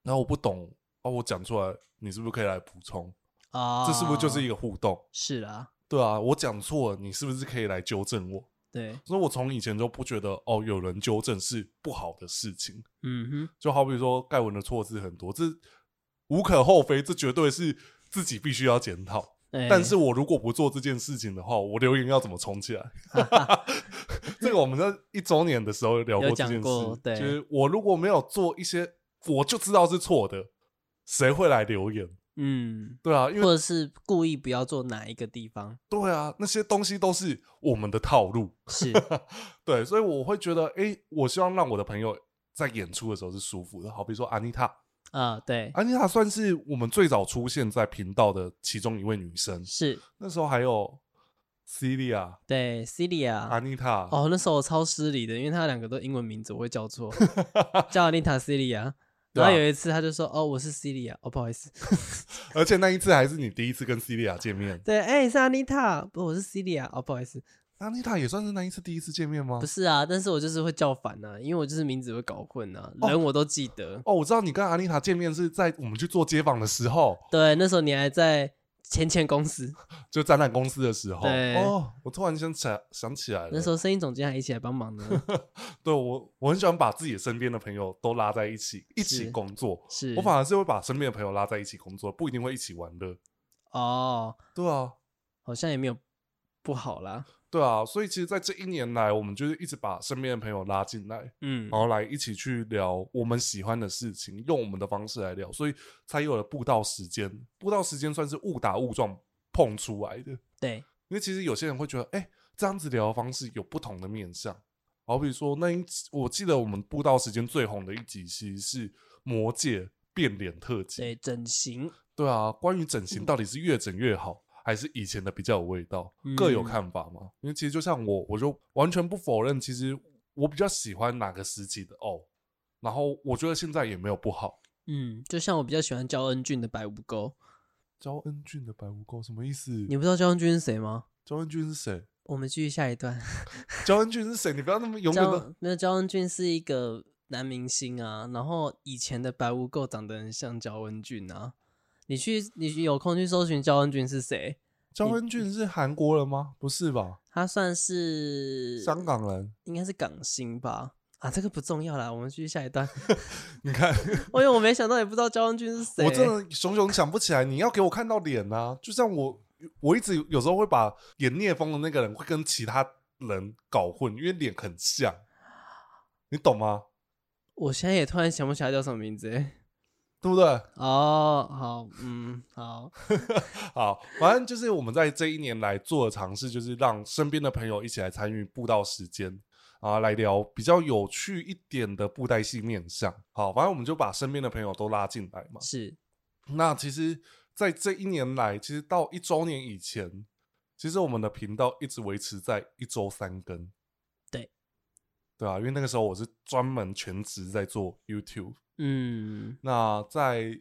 然后我不懂，哦，我讲出来，你是不是可以来补充啊？这是不是就是一个互动？是啊，对啊，我讲错了，你是不是可以来纠正我？对，所以我从以前就不觉得哦，有人纠正是不好的事情。嗯哼，就好比说盖文的错字很多，这无可厚非，这绝对是自己必须要检讨。但是我如果不做这件事情的话，我留言要怎么冲起来？这个我们在一周年的时候聊过这件事。对，就是我如果没有做一些，我就知道是错的，谁会来留言？嗯，对啊，因为或者是故意不要做哪一个地方？对啊，那些东西都是我们的套路。是，对，所以我会觉得，哎，我希望让我的朋友在演出的时候是舒服的。好比说安妮塔，啊，对，安妮塔算是我们最早出现在频道的其中一位女生。是，那时候还有 Celia，对，Celia，安妮塔。哦，那时候我超失礼的，因为她两个都英文名字，我会叫错，叫安妮塔 Celia。然后有一次，他就说：“哦，我是 Celia，哦，不好意思。”而且那一次还是你第一次跟 Celia 见面。对，哎、欸，是 Anita，不，我是 Celia，哦，不好意思。Anita 也算是那一次第一次见面吗？不是啊，但是我就是会叫反啊，因为我就是名字会搞混啊，哦、人我都记得。哦，我知道你跟 Anita 见面是在我们去做街访的时候。对，那时候你还在前前公司，就展览公司的时候，哦，我突然想起来想起来了，那时候声音总监还一起来帮忙呢。对我，我很喜欢把自己身边的朋友都拉在一起，一起工作。是，我反而是会把身边的朋友拉在一起工作，不一定会一起玩乐。哦，对啊，好像也没有不好啦。对啊，所以其实，在这一年来，我们就是一直把身边的朋友拉进来，嗯，然后来一起去聊我们喜欢的事情，用我们的方式来聊，所以才有了步道时间。步道时间算是误打误撞碰出来的。对，因为其实有些人会觉得，哎，这样子聊的方式有不同的面向。好比说，那一集我记得我们步道时间最红的一集，其实是魔戒变脸特辑，对，整形。对啊，关于整形到底是越整越好，还是以前的比较有味道，各有看法嘛。嗯、因为其实就像我，我就完全不否认，其实我比较喜欢哪个时期的哦。然后我觉得现在也没有不好。嗯，就像我比较喜欢焦恩俊的白无垢。焦恩俊的白无垢什么意思？你不知道焦恩俊是谁吗？焦恩俊是谁？我们继续下一段。焦恩俊是谁？你不要那么勇敢的。那焦恩俊是一个男明星啊，然后以前的白无垢长得很像焦恩俊啊。你去，你有空去搜寻焦恩俊是谁？焦恩俊是韩国人吗？不是吧？他算是香港人，应该是港星吧？啊，这个不重要啦，我们继续下一段。你看，因为我没想到，也不知道焦恩俊是谁，我真的熊熊想不起来。你要给我看到脸啊！就像我，我一直有时候会把演聂风的那个人会跟其他人搞混，因为脸很像，你懂吗？我现在也突然想不起来叫什么名字，欸。对不对？哦，好，嗯，好，好，反正就是我们在这一年来做的尝试，就是让身边的朋友一起来参与布道时间啊，来聊比较有趣一点的布袋戏面向。好，反正我们就把身边的朋友都拉进来嘛。是。那其实，在这一年来，其实到一周年以前，其实我们的频道一直维持在一周三更。对。对啊，因为那个时候我是专门全职在做 YouTube。嗯，那在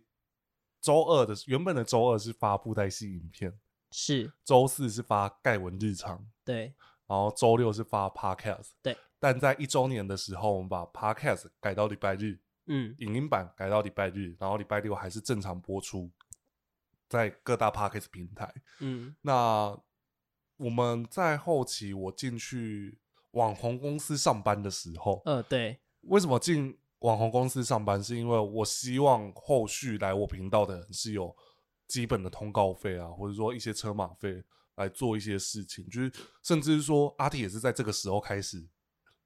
周二的原本的周二是发布袋戏影片，是周四是发盖文日常，对，然后周六是发 Podcast，对。但在一周年的时候，我们把 Podcast 改到礼拜日，嗯，影音版改到礼拜日，然后礼拜六还是正常播出，在各大 Podcast 平台，嗯。那我们在后期我进去网红公司上班的时候，呃，对，为什么进？网红公司上班是因为我希望后续来我频道的人是有基本的通告费啊，或者说一些车马费来做一些事情，就是甚至是说阿弟也是在这个时候开始、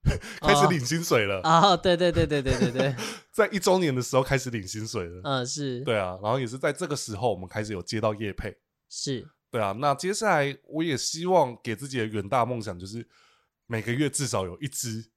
哦、开始领薪水了。啊、哦！对对对对对对对，在一周年的时候开始领薪水了，嗯，是。对啊，然后也是在这个时候我们开始有接到业配，是。对啊，那接下来我也希望给自己的远大梦想就是每个月至少有一支。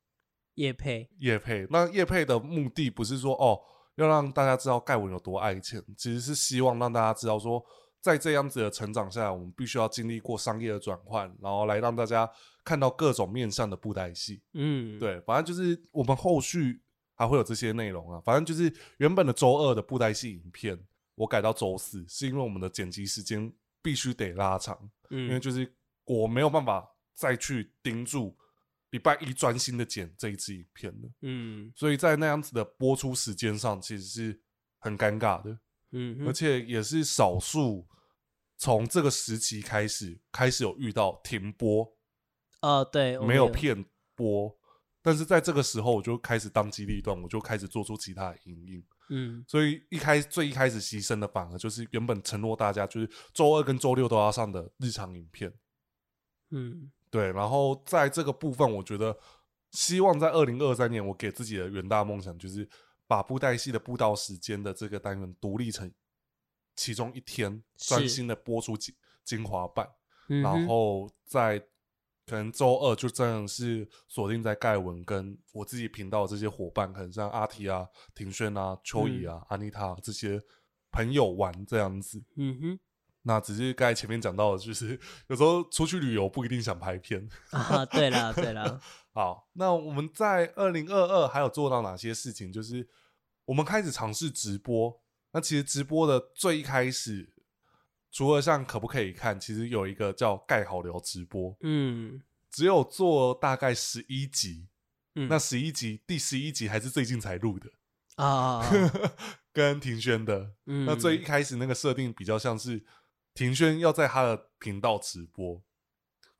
业配，叶配，那叶配的目的不是说哦，要让大家知道盖文有多爱钱，其实是希望让大家知道说，在这样子的成长下来，我们必须要经历过商业的转换，然后来让大家看到各种面向的布袋戏。嗯，对，反正就是我们后续还会有这些内容啊。反正就是原本的周二的布袋戏影片，我改到周四，是因为我们的剪辑时间必须得拉长，嗯，因为就是我没有办法再去盯住。礼拜一专心的剪这一支影片的，嗯，所以在那样子的播出时间上，其实是很尴尬的，嗯，而且也是少数从这个时期开始开始有遇到停播，哦，对，没有片播，但是在这个时候我就开始当机立断，我就开始做出其他的因应，嗯，所以一开最一开始牺牲的反而就是原本承诺大家就是周二跟周六都要上的日常影片，嗯。对，然后在这个部分，我觉得希望在二零二三年，我给自己的远大梦想就是把布袋戏的布道时间的这个单元独立成其中一天，专心的播出精精华版，然后在可能周二就真的是锁定在盖文跟我自己频道的这些伙伴，可能像阿提啊、庭轩啊、秋怡啊、安妮塔这些朋友玩这样子。嗯哼。那只是刚才前面讲到的，就是 有时候出去旅游不一定想拍片啊。对了，对了，好，那我们在二零二二还有做到哪些事情？就是我们开始尝试直播。那其实直播的最一开始，除了像可不可以看，其实有一个叫盖好聊直播。嗯，只有做大概十一集。嗯，那十一集第十一集还是最近才录的啊，跟庭轩的。嗯，那最一开始那个设定比较像是。庭轩要在他的频道直播，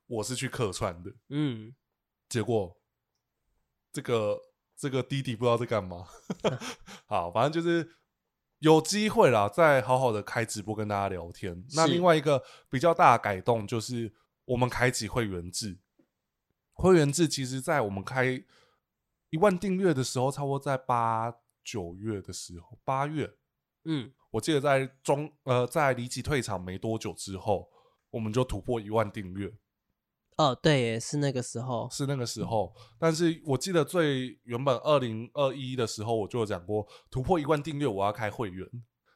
我是去客串的。嗯，结果这个这个弟弟不知道在干嘛。好，反正就是有机会啦，再好好的开直播跟大家聊天。那另外一个比较大的改动就是我们开启会员制。会员制其实，在我们开一万订阅的时候，差不多在八九月的时候，八月，嗯。我记得在中呃，在离奇退场没多久之后，我们就突破一万订阅。哦，对，是那个时候，是那个时候。但是我记得最原本二零二一的时候，我就有讲过突破一万订阅我要开会员。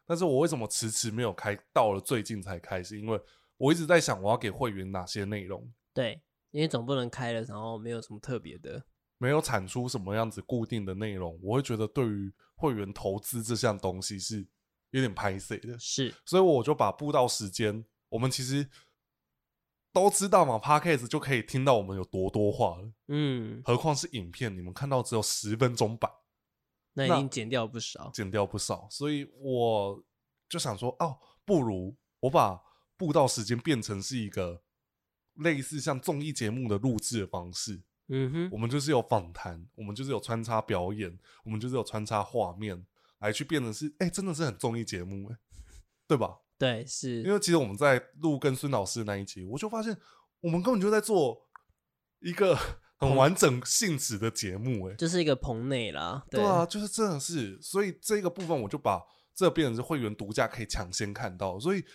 但是我为什么迟迟没有开，到了最近才开？是因为我一直在想我要给会员哪些内容。对，因为总不能开了，然后没有什么特别的，没有产出什么样子固定的内容，我会觉得对于会员投资这项东西是。有点拍谢的，是，所以我就把布道时间，我们其实都知道嘛，Podcast 就可以听到我们有多多话了，嗯，何况是影片，你们看到只有十分钟版，那已经剪掉不少，剪掉不少，所以我就想说，哦，不如我把布道时间变成是一个类似像综艺节目的录制的方式，嗯哼，我们就是有访谈，我们就是有穿插表演，我们就是有穿插画面。来去变成是，哎、欸，真的是很综艺节目，哎，对吧？对，是因为其实我们在录跟孙老师那一集，我就发现我们根本就在做一个很完整性质的节目，哎，就是一个棚内啦，对，对啊，就是真的是，所以这个部分我就把这变成是会员独家可以抢先看到，所以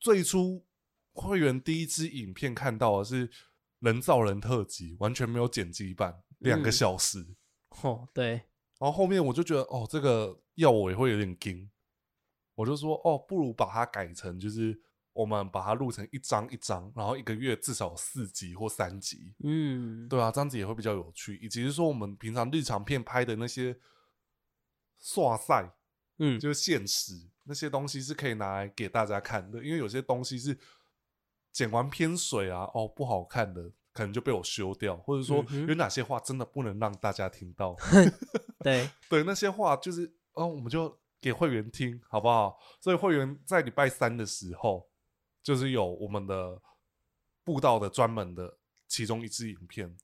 最初会员第一支影片看到的是人造人特辑，完全没有剪辑版，两个小时，嗯、哦，对。然后后面我就觉得，哦，这个要我也会有点惊，我就说，哦，不如把它改成，就是我们把它录成一张一张，然后一个月至少四集或三集，嗯，对啊，这样子也会比较有趣。以及是说，我们平常日常片拍的那些刷赛，嗯，就是现实那些东西是可以拿来给大家看的，因为有些东西是剪完偏水啊，哦，不好看的。可能就被我修掉，或者说有哪些话真的不能让大家听到。对。对，那些话就是哦，我们就给会员听，好不好？所以会员在礼拜三的时候，就是有我们的布道的专门的其中一支影片，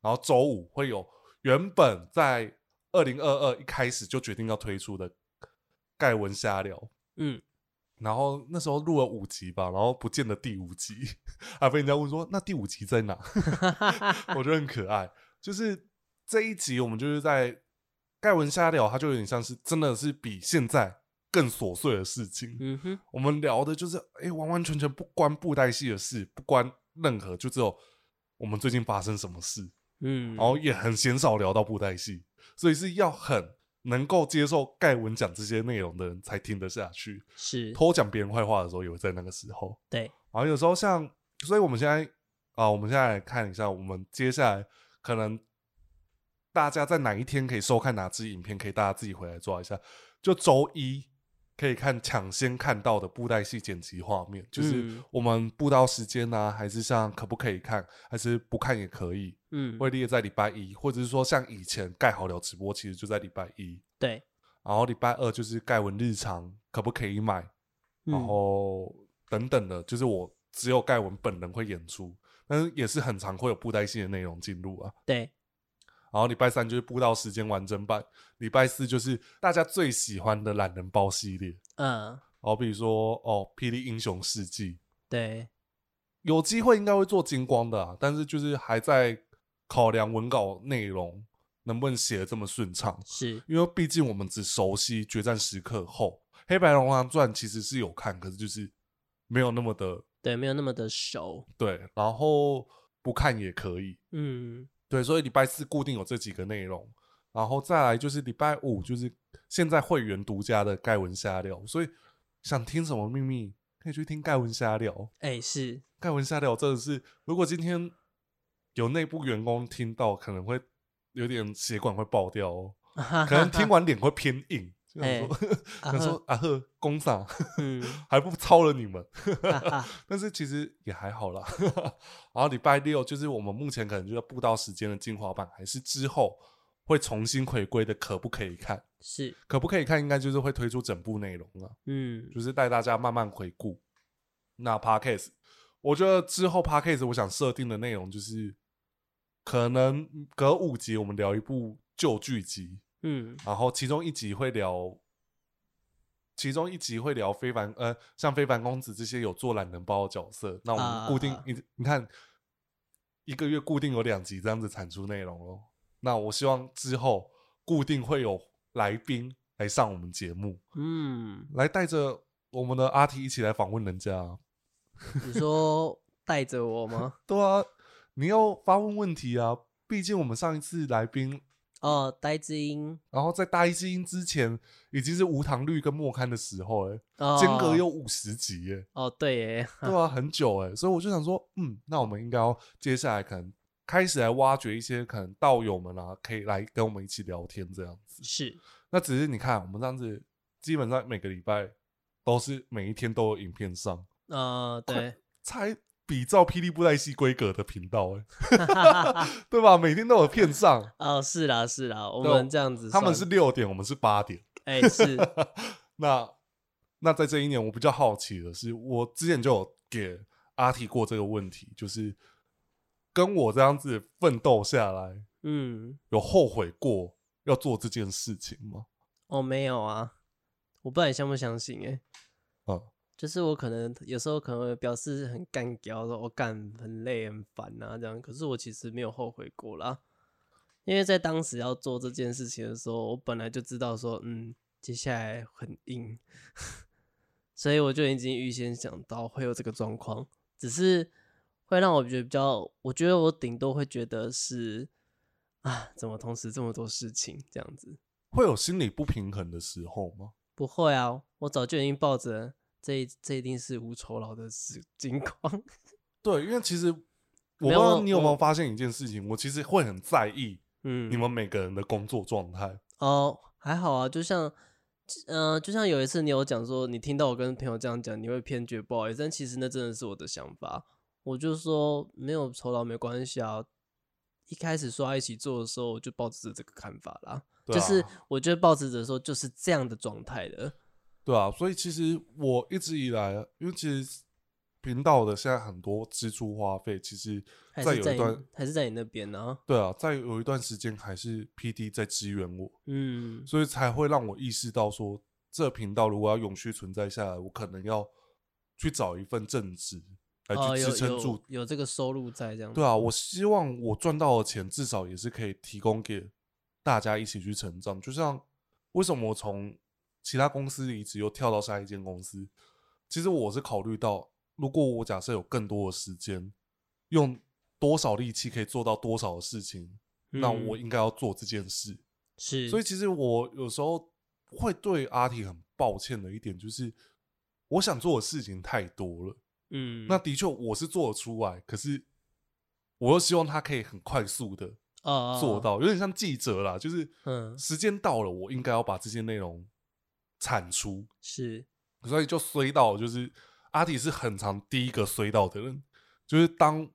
然后周五会有原本在二零二二一开始就决定要推出的盖文瞎聊，嗯。然后那时候录了五集吧，然后不见了第五集，还被人家问说那第五集在哪？我觉得很可爱。就是这一集我们就是在盖文瞎聊，它就有点像是真的是比现在更琐碎的事情。嗯哼，我们聊的就是哎，完完全全不关布袋戏的事，不关任何，就只有我们最近发生什么事。嗯，然后也很鲜少聊到布袋戏，所以是要很。能够接受盖文讲这些内容的人才听得下去。是偷讲别人坏话的时候，也会在那个时候。对，然后有时候像，所以我们现在啊，我们现在来看一下，我们接下来可能大家在哪一天可以收看哪支影片，可以大家自己回来抓一下。就周一。可以看抢先看到的布袋戏剪辑画面，就是我们布道时间呢、啊，还是像可不可以看，还是不看也可以。嗯，会列在礼拜一，或者是说像以前盖好了直播，其实就在礼拜一。对，然后礼拜二就是盖文日常，可不可以买？然后等等的，就是我只有盖文本人会演出，但是也是很常会有布袋戏的内容进入啊。对。然后礼拜三就是布道时间完整版，礼拜四就是大家最喜欢的懒人包系列。嗯，好比如说哦，霹雳英雄事迹，对，有机会应该会做金光的啊，但是就是还在考量文稿内容能不能写的这么顺畅。是因为毕竟我们只熟悉决战时刻后，黑白龙王传其实是有看，可是就是没有那么的，对，没有那么的熟。对，然后不看也可以。嗯。对，所以礼拜四固定有这几个内容，然后再来就是礼拜五，就是现在会员独家的盖文瞎聊。所以想听什么秘密，可以去听盖文瞎聊。哎，是盖文瞎聊，真的是，如果今天有内部员工听到，可能会有点血管会爆掉哦，可能听完脸会偏硬。就想说，想说啊呵，工厂，嗯，还不超了你们，但是其实也还好啦。然后礼拜六就是我们目前可能就要布道时间的进化版，还是之后会重新回归的，可不可以看？是可不可以看？应该就是会推出整部内容了，嗯，就是带大家慢慢回顾。那 Podcast，我觉得之后 Podcast 我想设定的内容就是，可能隔五集我们聊一部旧剧集，嗯，然后其中一集会聊，其中一集会聊非凡，呃，像非凡公子这些有做懒人包的角色，那我们固定，你、uh, 你看，一个月固定有两集这样子产出内容咯。那我希望之后固定会有来宾来上我们节目，嗯，来带着我们的阿 T 一起来访问人家。你说带着我吗？对啊，你要发问问题啊！毕竟我们上一次来宾哦，呆之音，然后在呆之音之前已经是无糖绿跟末刊的时候、欸，哎、哦，间隔有五十集、欸，哎，哦，对、欸，耶，对啊，很久、欸，哎，所以我就想说，嗯，那我们应该要接下来可能开始来挖掘一些可能道友们啊，可以来跟我们一起聊天这样子。是，那只是你看，我们这样子基本上每个礼拜都是每一天都有影片上。呃，对，才比照霹雳布袋戏规格的频道、欸，哎，对吧？每天都有片上。哦，是啦，是啦，我们这样子，他们是六点，我们是八点。哎、欸，是。那那在这一年，我比较好奇的是，我之前就有给阿提过这个问题，就是跟我这样子奋斗下来，嗯，有后悔过要做这件事情吗？哦，没有啊，我不知道你相不相信、欸，哎，嗯。就是我可能有时候可能会表示很干譙，说我干很累很烦啊这样，可是我其实没有后悔过啦，因为在当时要做这件事情的时候，我本来就知道说，嗯，接下来很硬，所以我就已经预先想到会有这个状况，只是会让我觉得比较，我觉得我顶多会觉得是啊，怎么同时这么多事情这样子，会有心理不平衡的时候吗？不会啊，我早就已经抱着。这这一定是无酬劳的事情况。对，因为其实我不知道你有没有发现一件事情，我，其实会很在意，嗯，你们每个人的工作状态。哦，还好啊，就像，呃，就像有一次你有讲说，你听到我跟朋友这样讲，你会偏觉不好意思，但其实那真的是我的想法。我就说没有酬劳没关系啊。一开始说要一起做的时候，我就抱持着这个看法啦，啊、就是我觉得抱持着说就是这样的状态的。对啊，所以其实我一直以来，因为其实频道的现在很多支出花费，其实在有一段还是在，还是在你那边呢、啊。对啊，在有一段时间还是 PD 在支援我，嗯，所以才会让我意识到说，这频道如果要永续存在下来，我可能要去找一份正职来去支撑住、哦有，有，有这个收入在这样。对啊，我希望我赚到的钱至少也是可以提供给大家一起去成长。就像为什么我从其他公司离职又跳到下一间公司，其实我是考虑到，如果我假设有更多的时间，用多少力气可以做到多少的事情，嗯、那我应该要做这件事。是，所以其实我有时候会对阿提很抱歉的一点就是，我想做的事情太多了。嗯，那的确我是做得出来，可是我又希望他可以很快速的做到，有点像记者啦，就是嗯，时间到了，我应该要把这些内容。产出。是，所以就衰到，就是阿体是很常第一个衰到的人，就是当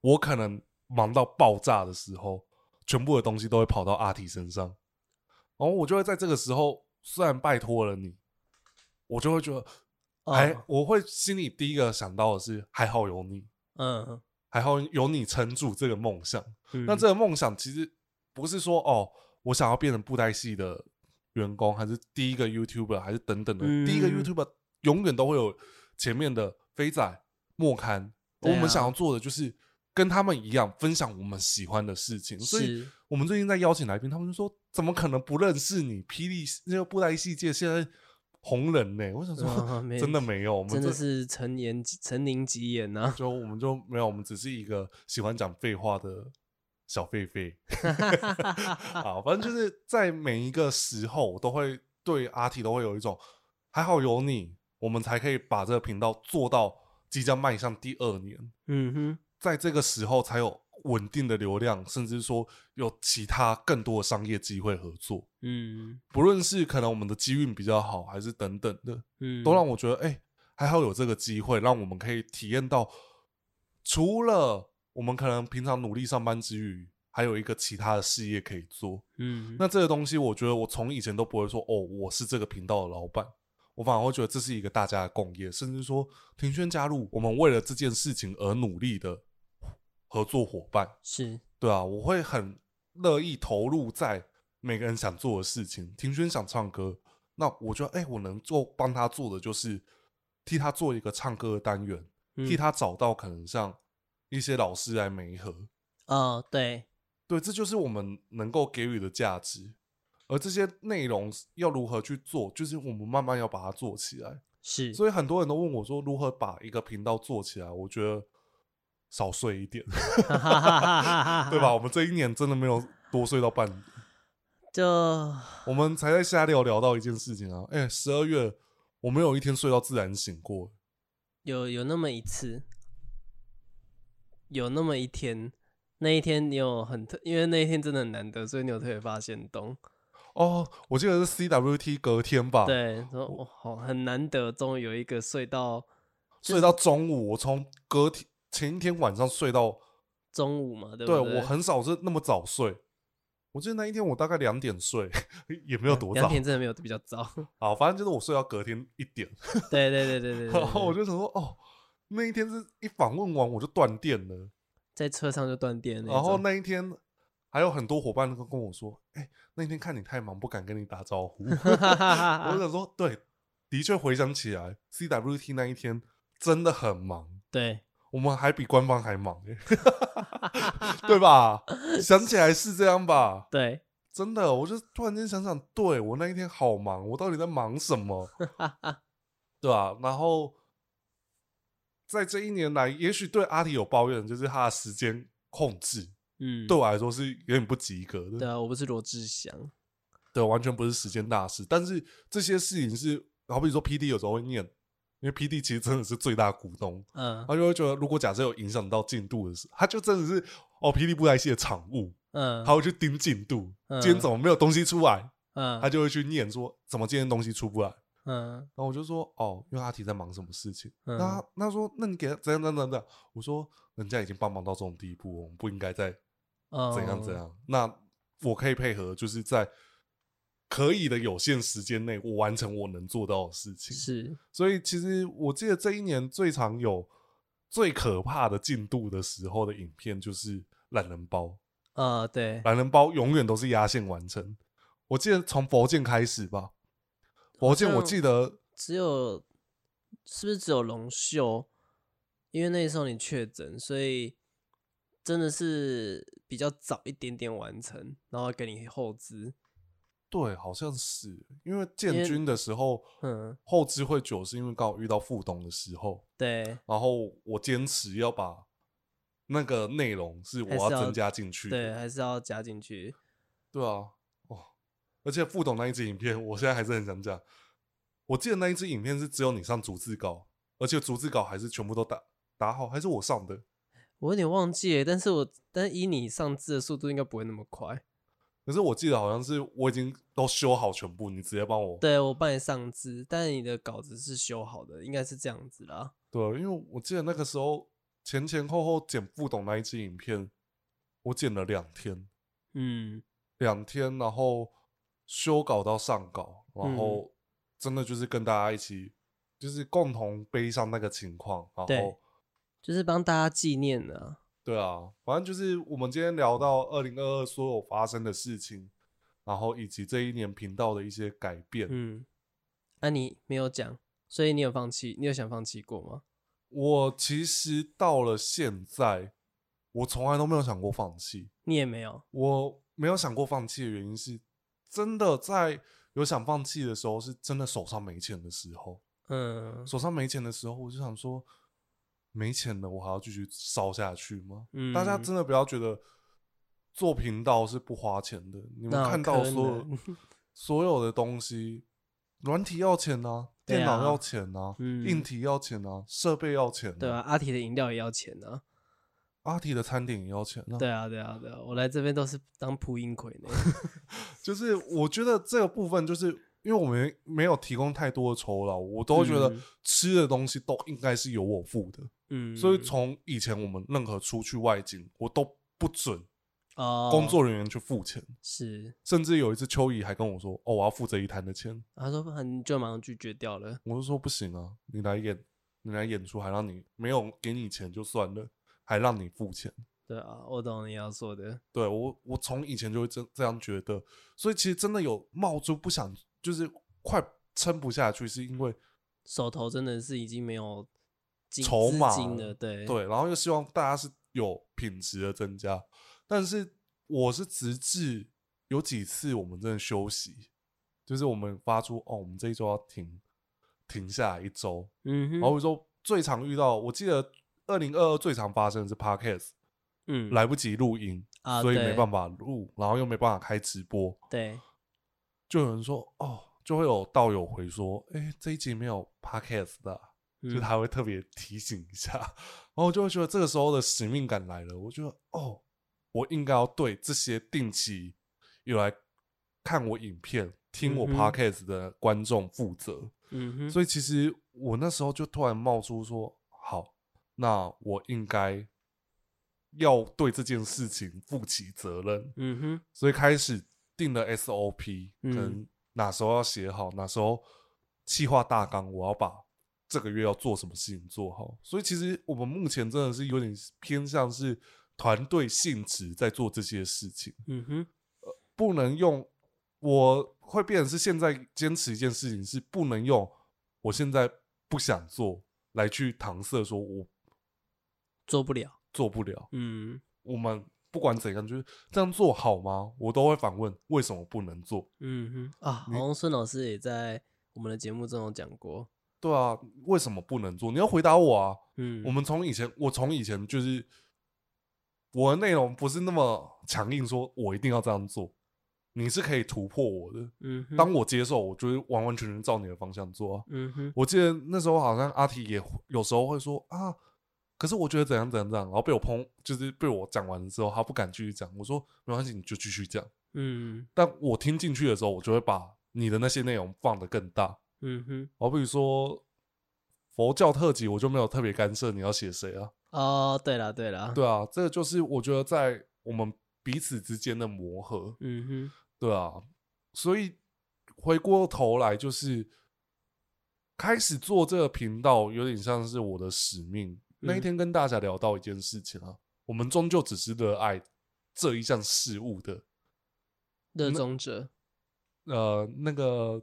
我可能忙到爆炸的时候，全部的东西都会跑到阿提身上，然后我就会在这个时候，虽然拜托了你，我就会觉得，哎、哦，我会心里第一个想到的是，还好有你，嗯，还好有你撑住这个梦想。嗯、那这个梦想其实不是说哦，我想要变成布袋戏的。员工还是第一个 YouTuber，还是等等的，嗯、第一个 YouTuber 永远都会有前面的飞仔、莫刊。啊、我们想要做的就是跟他们一样，分享我们喜欢的事情。所以，我们最近在邀请来宾，他们就说：“怎么可能不认识你？霹雳那个布袋戏界现在红人呢？”我想说，啊、真的没有，我们真的是陈年陈年吉言呐。就我们就没有，我们只是一个喜欢讲废话的。小狒狒，好，反正就是在每一个时候，我都会对阿 T 都会有一种还好有你，我们才可以把这个频道做到即将迈向第二年。嗯哼，在这个时候才有稳定的流量，甚至说有其他更多的商业机会合作。嗯，不论是可能我们的机运比较好，还是等等的，嗯，都让我觉得哎、欸，还好有这个机会，让我们可以体验到除了。我们可能平常努力上班之余，还有一个其他的事业可以做。嗯，那这个东西，我觉得我从以前都不会说哦，我是这个频道的老板，我反而会觉得这是一个大家的共业，甚至说庭轩加入我们为了这件事情而努力的合作伙伴，是。对啊，我会很乐意投入在每个人想做的事情。庭轩想唱歌，那我觉得，哎、欸，我能做帮他做的就是替他做一个唱歌的单元，嗯、替他找到可能像一些老师来媒合。哦，对，对，这就是我们能够给予的价值。而这些内容要如何去做，就是我们慢慢要把它做起来。是，所以很多人都问我说，如何把一个频道做起来？我觉得少睡一点，对吧？我们这一年真的没有多睡到半年，就我们才在下聊聊到一件事情啊！哎、欸，十二月我没有一天睡到自然醒过，有有那么一次，有那么一天，那一天你有很特，因为那一天真的很难得，所以你有特别发现东。哦，我记得是 CWT 隔天吧？对，说我好很难得，终于有一个睡到睡到中午。我从隔天前一天晚上睡到中午嘛，对不对？对，我很少是那么早睡。我记得那一天我大概两点睡，也没有多早。两点真的没有比较早。好，反正就是我睡到隔天一点。对对对对对，对。然后我就想说，哦，那一天是一访问完我就断电了，在车上就断电了。然后那一天还有很多伙伴都跟我说，哎、欸。那天看你太忙，不敢跟你打招呼。我想说，对，的确回想起来，CWT 那一天真的很忙。对，我们还比官方还忙，对吧？想起来是这样吧？对，真的，我就突然间想想，对，我那一天好忙，我到底在忙什么？对吧？然后在这一年来，也许对阿里有抱怨，就是他的时间控制。嗯，对我来说是有点不及格的。对啊，我不是罗志祥，对，完全不是时间大师。但是这些事情是，好比说 PD 有时候会念，因为 PD 其实真的是最大股东，嗯，他就会觉得，如果假设有影响到进度的事，他就真的是哦，PD 布袋戏的产物，嗯，他会去盯进度，嗯，今天怎么没有东西出来，嗯，他就会去念说，怎么今天东西出不来，嗯，然后我就说，哦，因为阿提在忙什么事情，嗯，那他说，那你给他怎样怎样怎样，我说，人家已经帮忙到这种地步，我们不应该再。怎样怎样？那我可以配合，就是在可以的有限时间内，我完成我能做到的事情。是，所以其实我记得这一年最常有最可怕的进度的时候的影片，就是懒人包。呃，对，懒人包永远都是压线完成。我记得从佛剑开始吧，佛剑我记得只有是不是只有龙秀？因为那时候你确诊，所以。真的是比较早一点点完成，然后给你后制。对，好像是因为建军的时候，嗯，后制会久，是因为刚好遇到副董的时候。对，然后我坚持要把那个内容是我要增加进去，对，还是要加进去。对啊，哦，而且副董那一支影片，我现在还是很想讲。我记得那一支影片是只有你上逐字稿，而且逐字稿还是全部都打打好，还是我上的。我有点忘记了，但是我但是以你上字的速度，应该不会那么快。可是我记得好像是我已经都修好全部，你直接帮我。对，我帮你上字，但是你的稿子是修好的，应该是这样子啦。对，因为我记得那个时候前前后后剪副董那一支影片，我剪了两天，嗯，两天，然后修稿到上稿，然后真的就是跟大家一起，就是共同悲伤那个情况，然后。就是帮大家纪念的啊。对啊，反正就是我们今天聊到二零二二所有发生的事情，然后以及这一年频道的一些改变。嗯，那你没有讲，所以你有放弃？你有想放弃过吗？我其实到了现在，我从来都没有想过放弃。你也没有？我没有想过放弃的原因是，真的在有想放弃的时候，是真的手上没钱的时候。嗯，手上没钱的时候，我就想说。没钱了，我还要继续烧下去吗？嗯，大家真的不要觉得做频道是不花钱的。你们看到所有 所有的东西，软体要钱啊，电脑要钱啊，硬体要钱啊，设备要钱。对啊，阿提的饮料也要钱啊，阿提的餐点也要钱啊。对啊，对啊，对啊，我来这边都是当蒲英奎的。就是我觉得这个部分就是。因为我们没有提供太多的酬劳，我都觉得吃的东西都应该是由我付的。嗯，所以从以前我们任何出去外景，我都不准啊，工作人员去付钱，是，甚至有一次秋怡还跟我说：“哦，我要付这一摊的钱。”他说：“很就马上拒绝掉了。”我就说：“不行啊，你来演，你来演出，还让你没有给你钱就算了，还让你付钱。”对啊，我懂你要说的。对我，我从以前就会这这样觉得，所以其实真的有冒出不想，就是快撑不下去，是因为手头真的是已经没有筹码了。对对，然后又希望大家是有品质的增加，但是我是直至有几次我们真的休息，就是我们发出哦，我们这一周要停停下来一周。嗯哼，然后说最常遇到，我记得二零二二最常发生的是 Podcast。嗯，来不及录音啊，所以没办法录，然后又没办法开直播。对，就有人说哦，就会有道友回说，哎、欸，这一集没有 podcast 的、啊，嗯、就他会特别提醒一下，然后我就会觉得这个时候的使命感来了。我觉得哦，我应该要对这些定期有来看我影片、听我 podcast 的观众负责。嗯哼，所以其实我那时候就突然冒出说，好，那我应该。要对这件事情负起责任，嗯哼，所以开始定了 SOP，可能哪时候要写好，哪时候企划大纲，我要把这个月要做什么事情做好。所以其实我们目前真的是有点偏向是团队性质在做这些事情，嗯哼，呃，不能用，我会变成是现在坚持一件事情是不能用我现在不想做来去搪塞，说我做不了。做不了，嗯，我们不管怎样，就是这样做好吗？我都会反问，为什么不能做？嗯哼，啊，好像孙老师也在我们的节目中有讲过，对啊，为什么不能做？你要回答我啊，嗯，我们从以前，我从以前就是我的内容不是那么强硬，说我一定要这样做，你是可以突破我的，嗯哼，当我接受，我就会完完全全照你的方向做啊，嗯哼，我记得那时候好像阿提也有时候会说啊。可是我觉得怎样怎样怎样，然后被我碰，就是被我讲完之后，他不敢继续讲。我说没关系，你就继续讲。嗯，但我听进去的时候，我就会把你的那些内容放得更大。嗯哼，好比如说佛教特辑，我就没有特别干涉你要写谁啊。哦，对了对了，对啊，这个就是我觉得在我们彼此之间的磨合。嗯哼，对啊，所以回过头来就是开始做这个频道，有点像是我的使命。那一天跟大家聊到一件事情啊，我们终究只是热爱这一项事物的热衷者，呃，那个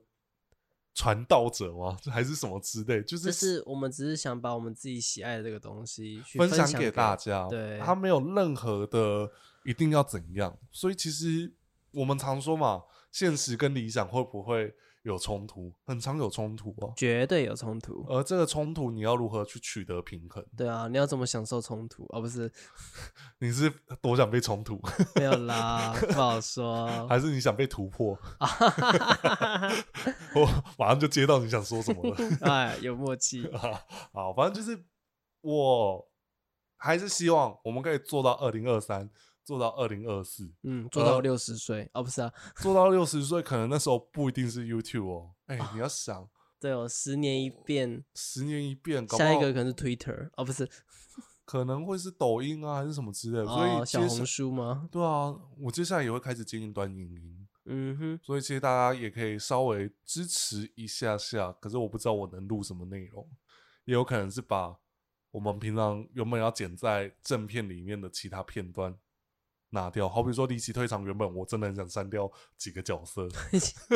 传道者吗？还是什么之类？就是，就是我们只是想把我们自己喜爱的这个东西分享给大家，对，他没有任何的一定要怎样，所以其实我们常说嘛，现实跟理想会不会？有冲突，很常有冲突哦，绝对有冲突。而这个冲突，你要如何去取得平衡？对啊，你要怎么享受冲突？而、哦、不是 你是多想被冲突？没有啦，不好说。还是你想被突破？我马上就接到你想说什么了。哎，有默契啊！好，反正就是，我还是希望我们可以做到二零二三。做到二零二四，嗯，做到六十岁哦，不是啊，做到六十岁，可能那时候不一定是 YouTube 哦。哎、欸，你要想，对哦，十年一变，十年一变，下一个可能是 Twitter 哦，不是，可能会是抖音啊，还是什么之类的。所以、哦、小红书吗？对啊，我接下来也会开始经营短影音。嗯哼，所以其实大家也可以稍微支持一下下。可是我不知道我能录什么内容，也有可能是把我们平常原本要剪在正片里面的其他片段。拿掉，好比说离奇退场，原本我真的很想删掉几个角色，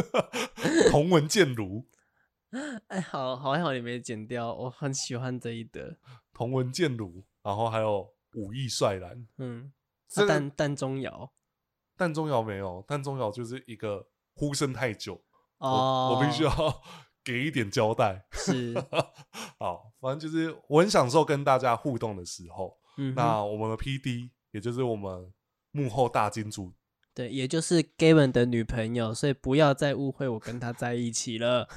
同文剑如，哎，好好好，你没剪掉，我很喜欢这一德。同文剑如，然后还有武艺帅兰，嗯，弹弹中瑶，弹中瑶没有，弹中瑶就是一个呼声太久，哦，我，我必须要给一点交代，是，好，反正就是我很享受跟大家互动的时候，嗯哼，那我们的 PD，也就是我们。幕后大金主，对，也就是 Gavin 的女朋友，所以不要再误会我跟他在一起了。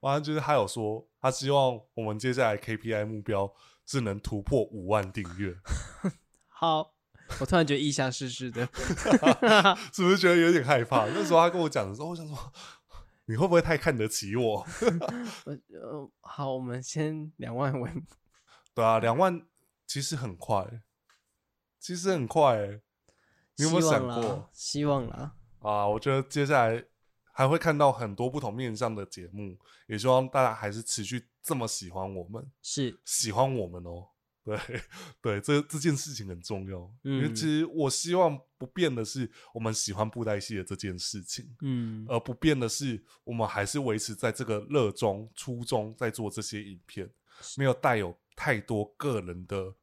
完了，就是他有说，他希望我们接下来 KPI 目标是能突破五万订阅。好，我突然觉得意下事事的 是不是觉得有点害怕？那时候他跟我讲的时候，我想说，你会不会太看得起我？呃，好，我们先两万为。对啊，两万其实很快。其实很快、欸，你有没有想过？希望啦。啊，我觉得接下来还会看到很多不同面向的节目，也希望大家还是持续这么喜欢我们，是喜欢我们哦。对对，这这件事情很重要，嗯，因为其实我希望不变的是我们喜欢布袋戏的这件事情，嗯，而不变的是我们还是维持在这个热衷初衷在做这些影片，没有带有太多个人的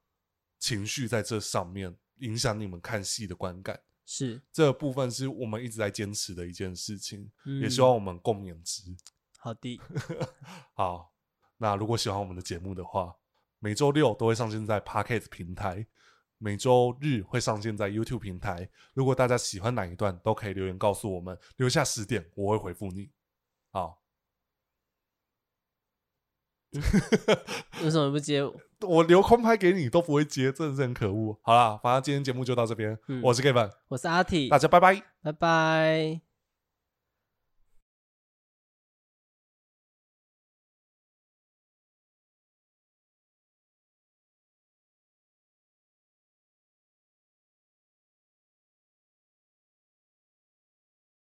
情绪在这上面影响你们看戏的观感，是这个部分是我们一直在坚持的一件事情，嗯，也希望我们共勉之。好的，好，那如果喜欢我们的节目的话。每周六都会上线在 Pocket 平台，每周日会上线在 YouTube 平台。如果大家喜欢哪一段，都可以留言告诉我们，留下十点，我会回复你。好，为什么不接？我留空拍给你都不会接，真的是很可恶。好啦，反正今天节目就到这边。嗯，我是 Kevin，我是阿 T，，大家拜拜，拜拜。